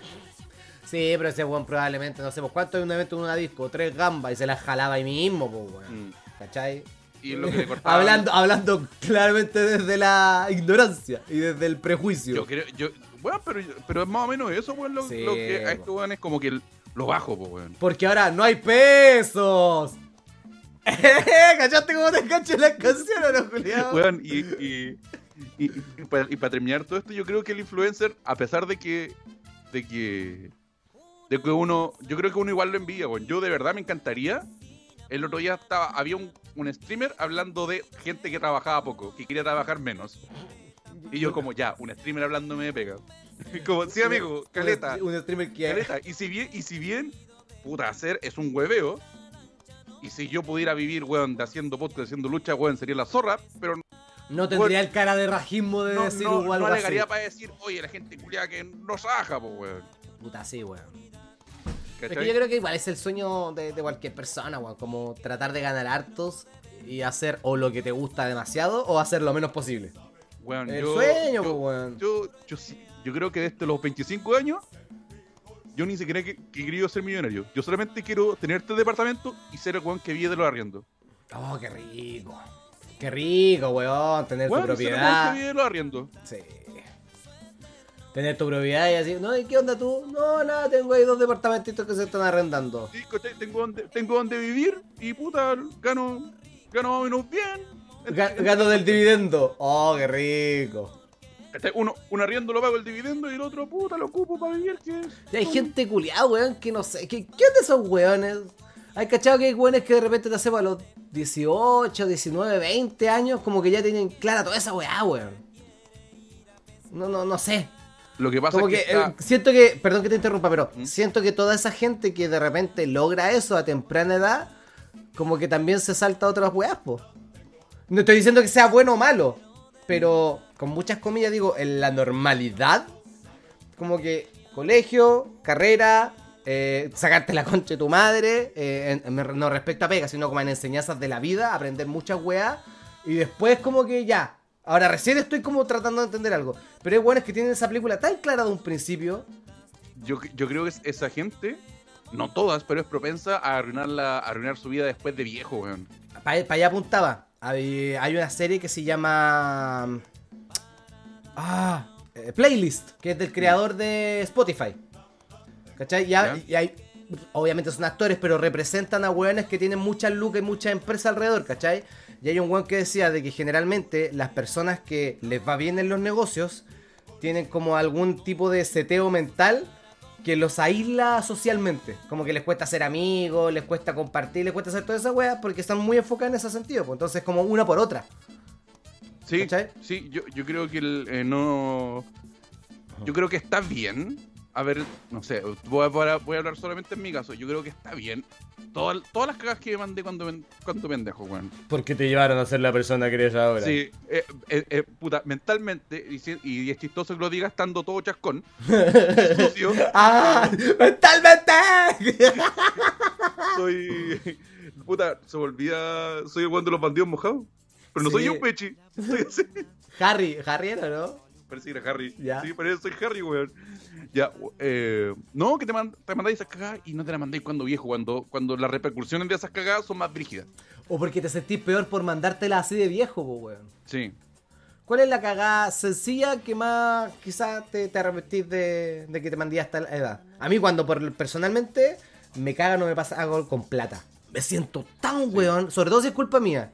Sí, pero ese weón probablemente, no sé, pues cuánto hay un evento en una disco, tres gambas y se las jalaba ahí mismo, pues weón. Mm. ¿Cachai? y es lo que le cortaban. Hablando, hablando claramente desde la ignorancia y desde el prejuicio. Yo creo, yo, bueno, pero, pero es más o menos eso, weón, lo, Sí, lo que a estos weones como que el- lo bajo, pues, weón. Porque ahora no hay pesos. ¿Cachaste cómo te enganché las canciones, no, Julián? Weón, y, y, y, para, terminar todo esto, yo creo que el influencer, a pesar de que, de que, de que uno, yo creo que uno igual lo envía, weón. Yo de verdad me encantaría. El otro día estaba, había un, un streamer hablando de gente que trabajaba poco, que quería trabajar menos. Y yo como, ya, un streamer hablándome de pega. Como, sí, amigo, caleta. Un, un streamer que. Caleta. Y si bien, y si bien, puta, hacer es un hueveo. Y si yo pudiera vivir, weón, de haciendo podcast, haciendo lucha, weón, sería la zorra. Pero No tendría el cara de rajismo de no, decir no, o no algo así. alegaría para decir, oye, la gente culiada que no trabaja, pues, weón. Puta, sí, weón. Es que yo creo que igual es el sueño de, de cualquier persona, weón. Como tratar de ganar hartos y hacer o lo que te gusta demasiado o hacer lo menos posible. Weón, El yo- sueño, yo, pues, weón. Yo, yo, sí- yo creo que desde los 25 años, yo ni siquiera que, que querido ser millonario. Yo solamente quiero tener este departamento y ser el weón que vive de los arriendos. Oh, qué rico. Qué rico, weón. Tener tu ser el propiedad. que vive de los. Sí. Tener tu propiedad y así, no, ¿y qué onda tú? No, nada, tengo ahí dos departamentitos que se están arrendando. Sí. Tengo donde, tengo donde vivir y puta, gano, gano más o menos bien. Ga- Gano del dividendo. Oh, qué rico. ¿Cachai? Uno, un arriendo lo pago el dividendo y el otro, puta, lo ocupo para vivir. Que... Y hay gente culiada, weón, que no sé. ¿Qué, qué de esos weones? Hay cachado que hay weones que de repente te hacen a los 18, 19, 20 años, como que ya tienen clara toda esa weá, weón. No, no, no sé. Lo que pasa Como es que que, está- eh, siento que, perdón que te interrumpa, pero ¿Mm? siento que toda esa gente que de repente logra eso a temprana edad, como que también se salta a otras weas, po. No estoy diciendo que sea bueno o malo, pero con muchas comillas digo, en la normalidad, como que colegio, carrera, eh, sacarte la concha de tu madre, eh, en- en- no respecto a pega, sino como en enseñanzas de la vida, aprender muchas weas, y después como que ya. Ahora recién estoy como tratando de entender algo. Pero hay weones que tienen esa película tan clara de un principio. yo, yo creo que es- esa gente, no todas, pero es propensa a arruinar, la, a arruinar su vida después de viejo, weón. Para allá apuntaba. Hay, hay una serie que se llama. Ah, eh, Playlist, que es del creador de Spotify. ¿Cachai? Y, ha- Ya. y hay. Obviamente son actores, pero representan a weones que tienen muchas lucas y muchas empresas alrededor, ¿cachai? Y hay un weón que decía de que generalmente las personas que les va bien en los negocios tienen como algún tipo de seteo mental que los aísla socialmente. Como que les cuesta ser amigos, les cuesta compartir, les cuesta hacer todas esas weas porque están muy enfocadas en ese sentido. Pues entonces, como una por otra. Sí, ¿Cachai? sí, yo, yo creo que el, eh, no. Yo creo que está bien. A ver, no sé, voy a, voy hablar solamente en mi caso. Yo creo que está bien. Todas, todas las cagas que me mandé cuando, cuando pendejo, weón. Porque te llevaron a ser la persona que eres ahora. Sí, eh, eh, eh, puta, mentalmente, y, es chistoso que lo diga estando todo chascón, sucio, ¡Ah! ¡Mentalmente! soy. Puta, se me olvida. Soy el weón de los bandidos mojados. Pero no Sí. soy un pechi. Soy así. Harry, Harry era, ¿no? Parece que era Harry. Ya. Sí, parece que soy Harry, weón. Ya, eh, no, que te, mand- te mandáis esas cagadas y no te las mandáis cuando viejo, cuando, cuando las repercusiones de esas cagadas son más brígidas. O porque te sentís peor por mandártela así de viejo, po, weón. Sí. ¿Cuál es la cagada sencilla que más quizás te, te arrepentís de, de que te mandé hasta la edad? A mí cuando por, personalmente me caga no me pasa algo con plata. Me siento tan weón, sobre todo si es culpa mía.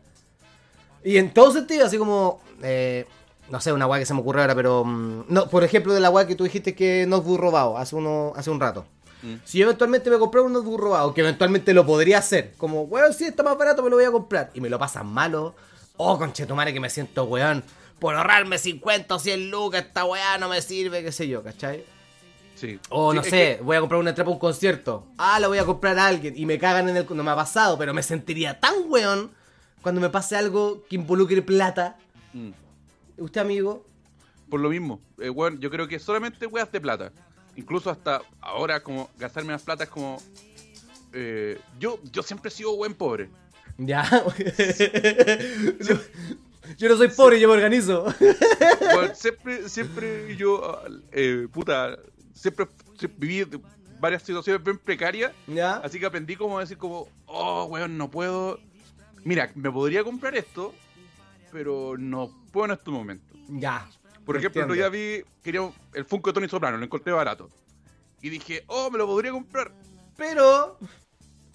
Y en todo sentido, así como... eh, no sé, una weá que se me ocurre ahora, pero... mm, no, por ejemplo, de la weá que tú dijiste que notebook robado hace, uno, hace un rato. Mm. Si yo eventualmente me compré un notebook robado, que eventualmente lo podría hacer, como, weón, si está más barato, me lo voy a comprar, y me lo pasan malo, oh, conchetumare, que me siento weón, por ahorrarme 50 o 100 lucas, esta weá no me sirve, qué sé yo, ¿cachai? Sí. O no sé, voy a comprar una entrada para un concierto, ah, la voy a comprar a alguien, y me cagan en el. No me ha pasado, pero me sentiría tan weón cuando me pase algo que involucre plata. mm, ¿Usted, amigo? por lo mismo, eh, weón, yo creo que solamente weas de plata. Incluso hasta ahora, como gastarme más plata es como. eh, yo, yo siempre he sido buen pobre. Ya. yo, yo no soy pobre, yo me organizo. Siempre, siempre yo, eh, puta, siempre, siempre viví varias situaciones bien precarias ya. Así que aprendí como a decir como, oh, weón, no puedo. mira, me podría comprar esto, pero no puedo en este momento. Ya. Por ejemplo, Entiendo. día vi, quería el Funko de Tony Soprano, lo encontré barato. Y dije, oh, me lo podría comprar. Pero.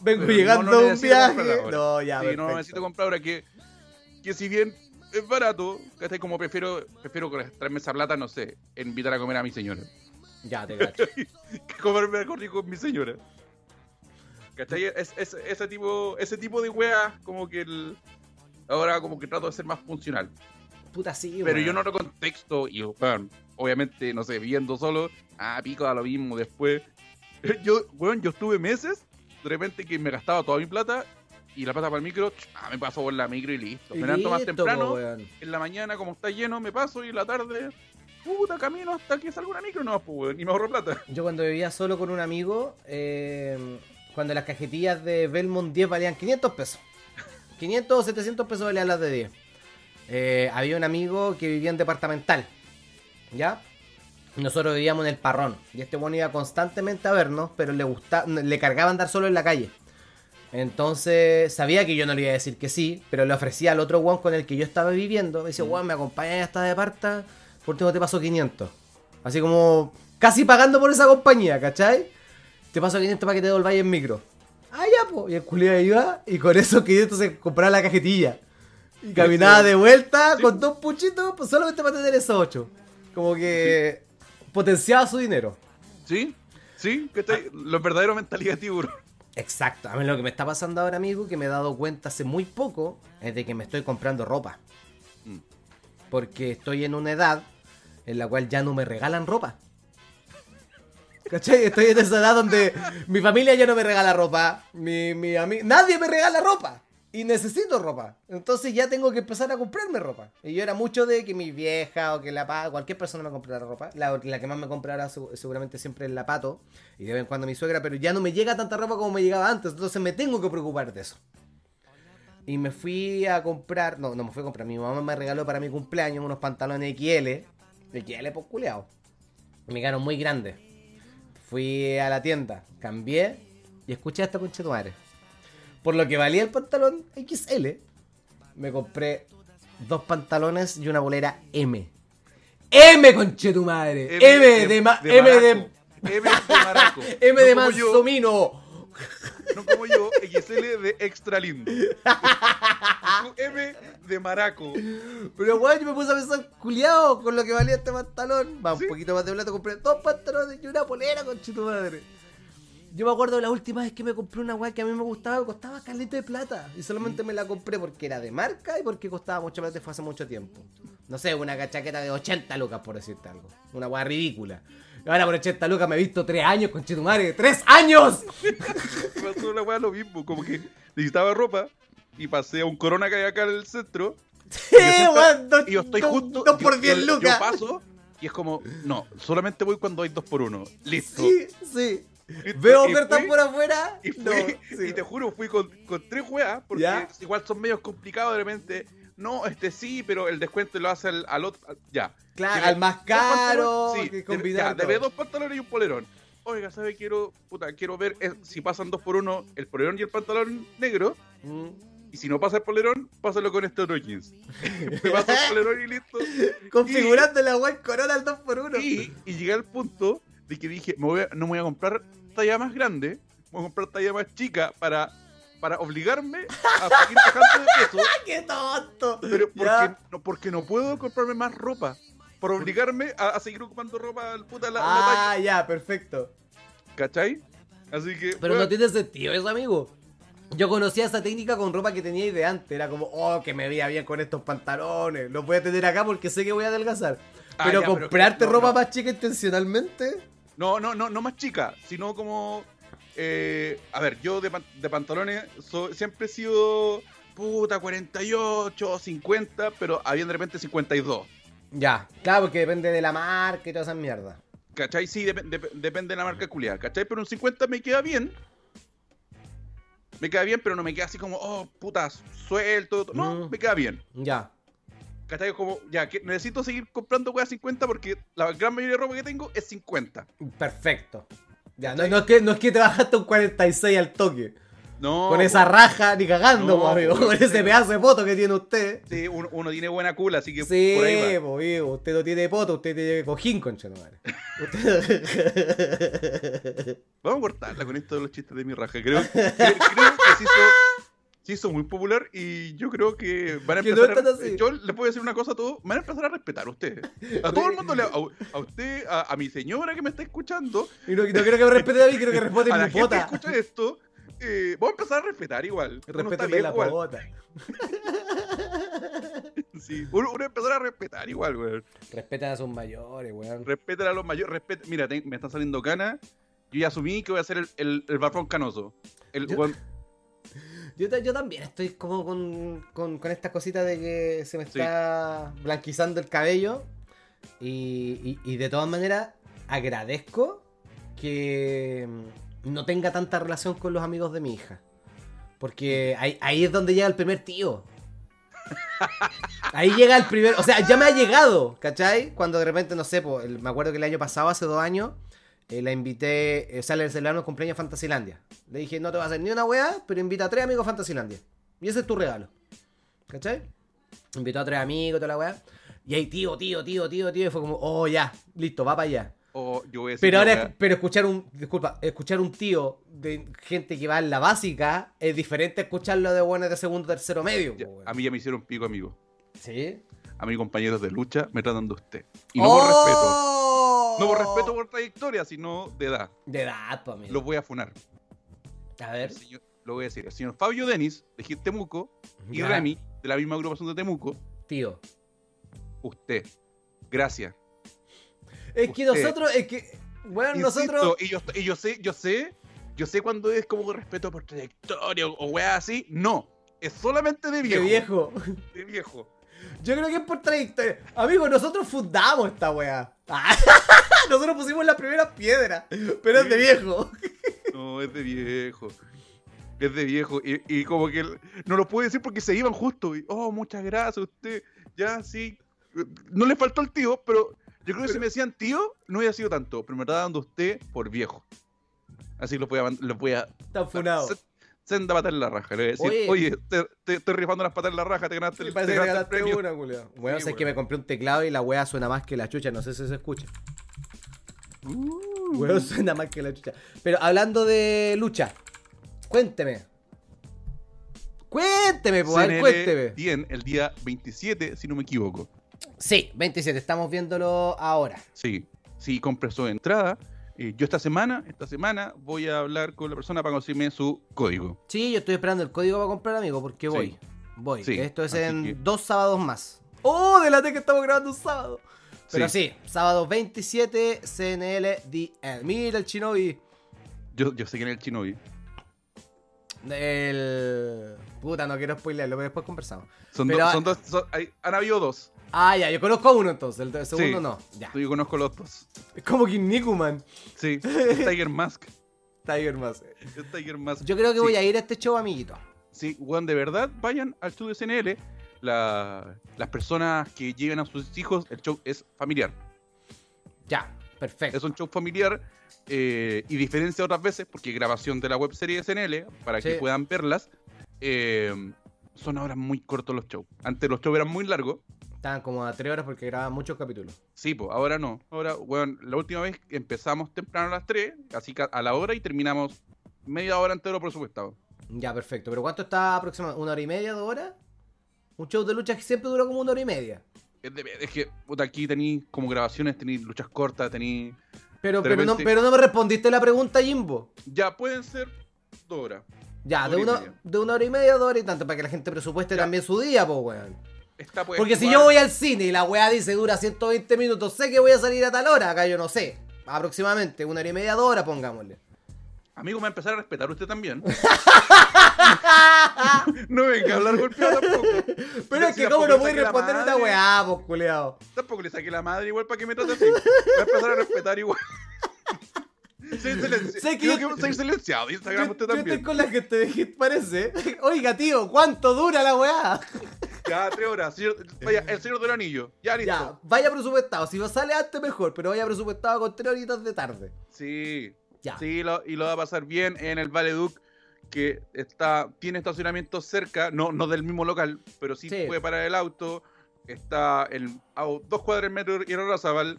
Vengo Pero llegando no a un viaje. No, ya, Sí, no perfecto. necesito comprar ahora que, que si bien es barato, ¿cachai? Como prefiero, prefiero traerme esa plata, no sé, en invitar a comer a mi señora. Ya, te cacho. que comerme algo rico con mi señora. ¿Cachai? Es, es- ese, tipo, ese tipo de weas, como que el, ahora como que trato de ser más funcional. Puta, sí, Pero yo no lo contexto y, obviamente, no sé, viendo solo, ah, pico a lo mismo después. Yo, weón, yo estuve meses, de repente que me gastaba toda mi plata y la plata para el micro, ah, me paso por la micro y listo. Me levanto más temprano, weón. en la mañana como está lleno me paso y en la tarde, puta, camino hasta que salga una micro, no, pues, weón, y me ahorro plata. Yo cuando vivía solo con un amigo, eh, cuando las cajetillas de Belmont 10 valían 500 pesos. 500 o 700 pesos valían las de 10. Eh, había un amigo que vivía en departamental. ¿Ya? Nosotros vivíamos en el parrón. Y este bueno iba constantemente a vernos, pero le gustaba, le cargaba andar solo en la calle. Entonces sabía que yo no le iba a decir que sí, pero le ofrecía al otro one con el que yo estaba viviendo. Me decía, weón, me acompañas hasta de parta, por último te paso 500. Así como casi pagando por esa compañía, ¿cachai? Te paso 500 para que te devolváis en micro. Ah. Y el culiado iba y con esos 500 se compraba la cajetilla. Y caminaba de vuelta con dos puchitos pues, solamente para tener esos 8. Como que potenciaba su dinero. ¿Sí? ¿Sí? ¿Cachai? Lo verdadero mentalidad tiburón. Exacto. A mí lo que me está pasando ahora, amigo, que me he dado cuenta hace muy poco, es de que me estoy comprando ropa. Mm. Porque estoy en una edad en la cual ya no me regalan ropa. ¿Cachai? Estoy en esa edad donde mi familia ya no me regala ropa. Mi, mi Nadie me regala ropa. Y necesito ropa. Entonces ya tengo que empezar a comprarme ropa. Y yo era mucho de que mi vieja o que la pa, cualquier persona me comprara ropa. La, la que más me comprara seguramente siempre es la pato. Y de vez en cuando mi suegra. Pero ya no me llega tanta ropa como me llegaba antes. Entonces me tengo que preocupar de eso. Y me fui a comprar. No, no me fui a comprar. Mi mamá me regaló para mi cumpleaños unos pantalones XL. XL, pues culeado. Me quedaron muy grandes. Fui a la tienda, cambié y escuché esta concha de tu madre. Por lo que valía el pantalón XL, me compré dos pantalones y una bolera M. M, conche tu madre. M, de, ma- M de, maraco. M de maraco. M de No como yo, Mansomino. No como yo, XL de extra lindo. M de maraco. Pero weón, yo me puse a pensar, culiao, con lo que valía este pantalón. Va, un poquito más de plata, compré dos pantalones y una polera, con tu madre. Yo me acuerdo de la última vez que me compré una weá que a mí me gustaba, me costaba caleta de plata. Y solamente me la compré porque era de marca y porque costaba mucho plata y fue hace mucho tiempo. No sé, una cachaqueta de 80 lucas, por decirte algo. Una weá ridícula. Ahora por 80 lucas me he visto 3 años, con madre. ¡3 años! Me pasó la weá lo mismo, como que necesitaba ropa y pasé a un corona que hay acá en el centro. Sí, weón, Y yo estoy justo. dos por yo- 10 yo- lucas. Yo paso y es como, no, solamente voy cuando hay dos por uno. Listo. Sí, sí. Veo ofertas por afuera. Y, fui, no, sí. y te juro, fui con, con tres weas, porque ¿Ya? igual son medios complicados de repente. No, este sí, pero el descuento lo hace al, al otro. al- ya. Claro, al más caro, que sí, ya, debe dos pantalones y un polerón. Oiga, ¿sabe? Quiero, puta, quiero ver eh, si pasan dos por uno el polerón y el pantalón negro. Mm. Y si no pasa el polerón, pásalo con este otro jeans. Me paso el polerón y listo. Configurando la web Corona al 2x1. Y, y llegué al punto de que dije, me voy a- no me voy a comprar talla más grande, voy a comprar talla más chica para, para obligarme a seguir bajando de peso, ¡Qué tonto! pero porque Ya. no, porque no puedo comprarme más ropa. Por obligarme a, a seguir ocupando ropa puta la. Ah, ya, perfecto. ¿Cachai? Así que. Pero weón, no tiene sentido eso, amigo. Yo conocía esa técnica con ropa que tenía de antes. Era como, oh, que me veía bien con estos pantalones. Los voy a tener acá porque sé que voy a adelgazar. Ah, pero ya, pero comprarte no, ropa no. más chica intencionalmente. No, no, no, no más chica, sino como. Eh, a ver, yo de, pan- de pantalones so- siempre he sido. Puta, 48, 50, pero había de repente 52. Ya, claro, porque depende de la marca y todas esas mierdas. ¿Cachai? Sí, dep- depende de la marca culiada, ¿cachai? Pero un 50 me queda bien. Me queda bien, pero no me queda así como, oh, puta, suelto. No, Mm. me queda bien. Ya. ¿Cachai? Como, ya, que necesito seguir comprando weas 50 porque la gran mayoría de ropa que tengo es 50. Perfecto. Ya, no, no es que, no es que te bajaste un 46 al toque. No, Con esa raja, ni cagando, No, amigo. Con ese pedazo de poto que tiene usted. Sí, uno, uno tiene buena cula, así que Sí, por ahí va. po, amigo. Usted no tiene poto, usted tiene cojín, concha no vale. Usted... Vamos a cortarla con esto de los chistes de mi raja. Creo, creo, creo que se hizo, hizo muy popular y yo creo que van a Que no empezar están a. Yo les puedo decir una cosa a todos, van a empezar a respetar a ustedes. A todo el mundo, le- a, a usted, a, a mi señora que me está escuchando, Y no, no quiero que me respete a mí, quiero que respete a la mi gente que pota. escucha esto, eh, vamos a empezar a respetar igual. Bien la pota. Sí, uno, uno empezar a respetar igual, weón. Respetan a sus mayores, weón. Respeten a los mayores, respeten. Mira, te- me están saliendo canas. Yo ya asumí que voy a ser el, el, el canoso. El, Yo- weón, Yo, ta- yo también estoy como con, con, con esta cosita de que se me Sí. está blanquizando el cabello. Y, y- y de todas maneras, agradezco que mm, no tenga tanta relación con los amigos de mi hija. Porque ahí, ahí es donde llega el primer tío. Ahí llega el primer. O sea, ya me ha llegado, ¿cachai? Cuando de repente, no sé, po, el- me acuerdo que el año pasado, hace dos años, eh, la invité. eh, O sea, le celebramos el cumpleaños a Fantasilandia. Le dije, no te va a hacer ni una weá, pero invita a tres amigos a Fantasilandia. Y ese es tu regalo. ¿Cachai? Invitó a tres amigos, toda la weá. Y ahí, tío, tío, tío, tío, tío. Y fue como, oh, ya, listo, va para allá. o yo voy a decir. Pero ahora, pero escuchar un, disculpa, escuchar un tío de gente que va en la básica es diferente a escucharlo de buenos de segundo, tercero, medio. Ya, a mí ya me hicieron pico, amigo. ¿Sí? A mis compañeros de lucha me tratan de usted. Y no por respeto. No por respeto por trayectoria, sino de edad. De edad, pa' mí. Los voy a funar. A ver. Señor- lo voy a decir. El señor Fabio Denis, de Gil Temuco, y Ya. Remy, de la misma agrupación de Temuco, Tío. usted. Gracias. Es que nosotros, es que, bueno, Insisto, nosotros... y, yo, y yo sé, yo sé, yo sé cuando es como respeto por trayectoria o, o weá así. No. Es solamente de De viejo. viejo. De viejo. Yo creo que es por trayectoria. Amigo, nosotros fundamos esta weá. Nosotros pusimos las primeras piedras. Pero es de viejo. No, es de viejo. Es de viejo. Y, y como que no lo puede decir porque se iban justo. Y, oh, muchas gracias, usted. Ya, sí. No le faltó el tío, pero yo creo que si me decían tío, no hubiera sido tanto. Pero me está dando usted por viejo. Así lo voy a. Lo voy a Están funados. se- Senda en la raja. Le voy a decir, Oye. oye, te, te estoy rifando las patas en la raja, te ganaste Me el, parece te que ganaste el premio. una, Sí, sé que weón. me compré un teclado y la weá suena más que la chucha. No sé si se escucha. Uh. Weón, suena más que la chucha. Pero hablando de lucha, cuénteme. Cuénteme, pues, CNL cuénteme. 100 el día 27, si no me equivoco. Sí, 27, estamos viéndolo ahora. Sí, sí, compre su entrada. Eh, yo esta semana, esta semana voy a hablar con la persona para conseguirme su código. Sí, yo estoy esperando el código para comprar, amigo, porque Sí. voy. Voy. Sí, Esto es en que- dos sábados más. ¡Oh! Delate que estamos grabando un sábado. Pero Sí. sí, sábado 27, CNL DN. Mira el Shinobi. Yo, yo sé quién es el Shinobi. El. Puta, no quiero spoilearlo, pero después conversamos. Son, Pero- dos, son dos, son- hay- han habido dos. Ah, ya, yo conozco a uno entonces, el, el segundo Sí. no. Ya. Yo conozco los dos. Es como King Nikuman. Sí, Tiger Mask. Tiger. Es Tiger Mask. Yo creo que Sí. voy a ir a este show, amiguito. Sí, weón, de verdad, vayan al show de CNL. La- las personas que lleven a sus hijos, el show es familiar. Ya, perfecto. Es un show familiar eh, y diferencia otras veces, porque grabación de la web serie CNL, para que puedan verlas, eh, son ahora muy cortos los shows. Antes los shows eran muy largos. Estaban como a tres horas porque grababan muchos capítulos. Sí, pues ahora no. Ahora, weón, la última vez empezamos temprano a las 3, así que a la hora y terminamos media hora entero presupuestado. Ya, perfecto. ¿Pero cuánto está aproximadamente? ¿Una hora y media, dos horas? Un show de lucha que siempre dura como una hora y media. Es, de- es que, puta, aquí tenéis como grabaciones, tenéis luchas cortas, tenéis... Pero, pero, no, pero no me respondiste la pregunta, Jimbo. Ya pueden ser dos horas. Ya, de una, de una hora y media, dos horas y tanto, para que la gente presupueste Ya. también su día, po, weón. Esta puede Porque si yo voy al cine y la weá dice dura 120 minutos, sé que voy a salir a tal hora, acá yo no sé. Aproximadamente, una hora y media, dos horas, pongámosle. Amigo, me va a empezar a respetar usted también. no venga a hablar golpeado tampoco. Pero es que cómo no voy a responder una weá, pues, culeado. Tampoco le saqué la madre igual para que me trate así. Voy a empezar a respetar igual. Sé que yo- que soy silenciado de Yo, Instagram usted yo estoy también. con la gente de Hit, parece. Oiga, tío, ¿cuánto dura la weá? Ya, tres horas. señor- vaya, el señor del anillo. Ya listo. Ya, vaya presupuestado. Si sale antes, mejor, pero vaya presupuestado con tres horitas de tarde. Sí. Ya. Sí, lo- y lo va a pasar bien en el Vale Duke. que está tiene estacionamiento cerca, no, no del mismo local, pero sí, Sí. puede parar el auto. Está en, a dos cuadras del metro y Razabal,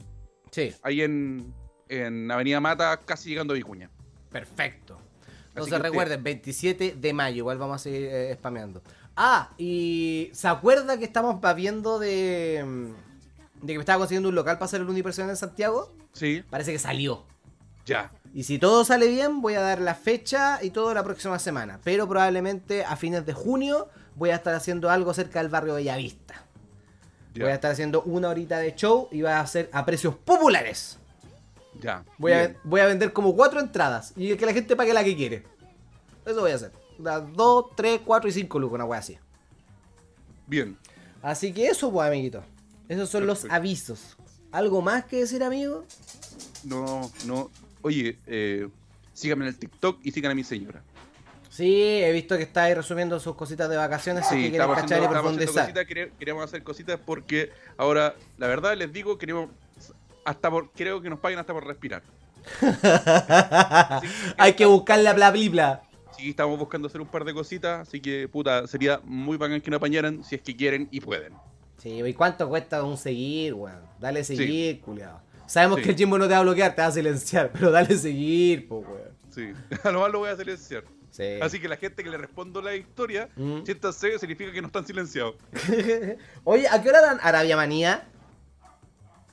Sí, ahí en, en Avenida Mata, casi llegando a Vicuña. perfecto. Entonces recuerden, 27 de mayo, igual vamos a seguir eh, spameando. Ah, y ¿se acuerda que estamos viendo de, de que me estaba consiguiendo un local para hacer el unipersonal en Santiago? Sí, Parece que salió. ya. Y si todo sale bien, voy a dar la fecha y todo la próxima semana. Pero probablemente a fines de junio voy a estar haciendo algo cerca del barrio Bellavista. ya, Voy a estar haciendo una horita de show y va a ser a precios populares. ya. Voy a, voy a vender como cuatro entradas y que la gente pague la que quiere. Eso voy a hacer. Las 2, 3, 4 y 5 lucas, una wea así. Bien. Así que eso, pues, amiguito. Esos son los avisos. ¿Algo más que decir, amigo? No, no. Oye, eh, síganme en el TikTok y sigan a mi señora. Sí, he visto que estáis resumiendo sus cositas de vacaciones, así Sí, que quieren estamos cachar y profundizar. cositas, quere- queremos hacer cositas porque ahora, la verdad, les digo, queremos hasta por, creo que nos paguen hasta por respirar. Hay que buscar la bla bla bla. Sí, estamos buscando hacer un par de cositas, así que, puta, sería muy bacán que nos apañaran si es que quieren y pueden. Sí, ¿y cuánto cuesta un seguir, weón? Dale seguir, culiado. Sabemos Sí. que el Jimbo no te va a bloquear, te va a silenciar, pero dale seguir, pues, weón. Sí, a lo más lo voy a silenciar. Sí. Así que la gente que le respondo la historia, Mm. siéntanse, significa que no están silenciados. Oye, ¿a qué hora dan Arabia Manía?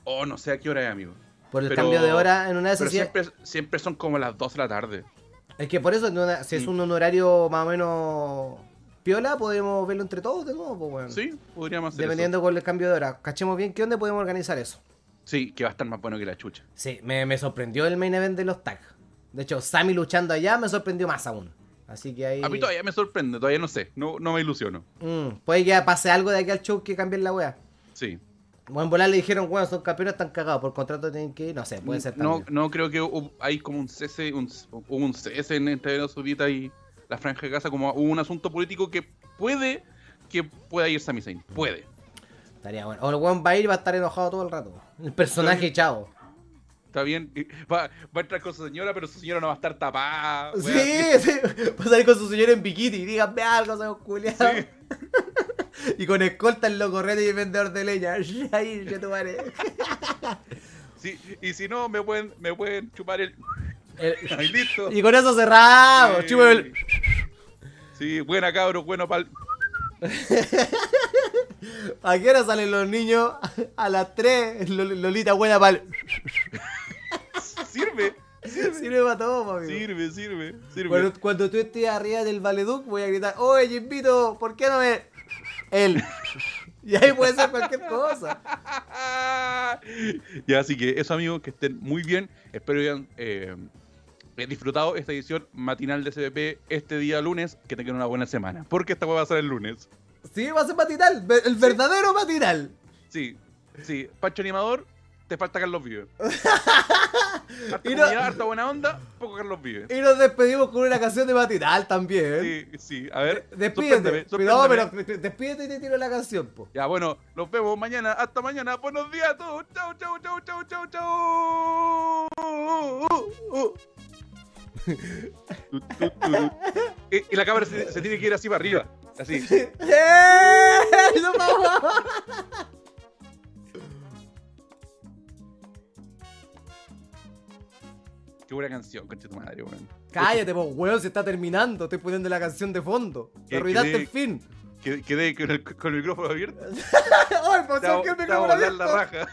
Oh, no sé a qué hora es, amigo. Por el Pero- cambio de hora en una de esas. Pero siempre, siempre son como las 2 de la tarde. Es que por eso, si es Mm. un horario más o menos piola, podemos verlo entre todos de nuevo, pues, weón. Sí, podríamos hacer Dependiendo con el cambio de hora. Cachemos bien qué onda podemos organizar eso. Sí, que va a estar más bueno que la chucha. Sí, me, me sorprendió el main event de los tags. De hecho, Sammy luchando allá me sorprendió más aún. Así que ahí. A mí todavía me sorprende, todavía no sé, no, no me ilusiono. Mm, puede que pase algo de aquí al show que cambie la wea. Sí. Bueno, en volar le dijeron, bueno, son campeones, están cagados, por contrato tienen que ir, no sé, puede ser no, también. no creo que hubo- hay como un cese, un, un cese en- entre los Saudita y la Franja de Gaza, como hubo un asunto político que puede que pueda ir Sami Zayn. Puede. Estaría bueno. O el weón va a ir va a estar enojado todo el rato. El personaje chavo. Está bien. Va, va a entrar con su señora, pero su señora no va a estar tapada. Sí, sí, va a salir con su señora en bikini, díganme algo, señor culiado. Sí. y con escolta en los correos y el vendedor de leña. Ahí, ya tu. Sí, Y si no, me pueden, me pueden chupar el. El- Ahí listo. Y con eso cerramos. Sí. chúpame el- Sí, buena cabros, bueno pal. ¿A qué hora salen los niños? A las 3. Lolita buena pal. Sirve, Sirve para todo, mami. sirve, sirve, sirve. Bueno, cuando tú estés arriba del Valeduc, voy a gritar: Oye, Jimbito, ¿por qué no me.? Él. Y ahí puede ser cualquier cosa. ya, así que eso, amigos, que estén muy bien. Espero que hayan eh, disfrutado esta edición matinal de CBP este día lunes. Que tengan una buena semana. Porque esta va a ser el lunes. Sí, va a ser matinal. El verdadero matinal. Sí, sí. Pancho Animador, te falta Carlos Vive. Harta Y no- harta buena onda, poco Carlos Vive. Y nos despedimos con una canción de matinal también. Sí, sí. A ver, Despídete. sorpréndeme. pero despídete y te tiro la canción, po. Ya, bueno, nos vemos mañana. Hasta mañana. Buenos días a todos. Chau, chau, chau, chau, chau, chau. Y, y la cámara se, se tiene que ir así para arriba. Así. ¡Eh! ¡No, mamá! Qué buena canción, concha tu madre, weón. Cállate, po, weón, se está terminando. Estoy poniendo la canción de fondo. Te ¿Qué- arruinaste el fin. Quedé, con, el, con el micrófono abierto. ¡Ay, hago- que el micrófono volar la abierto! raja.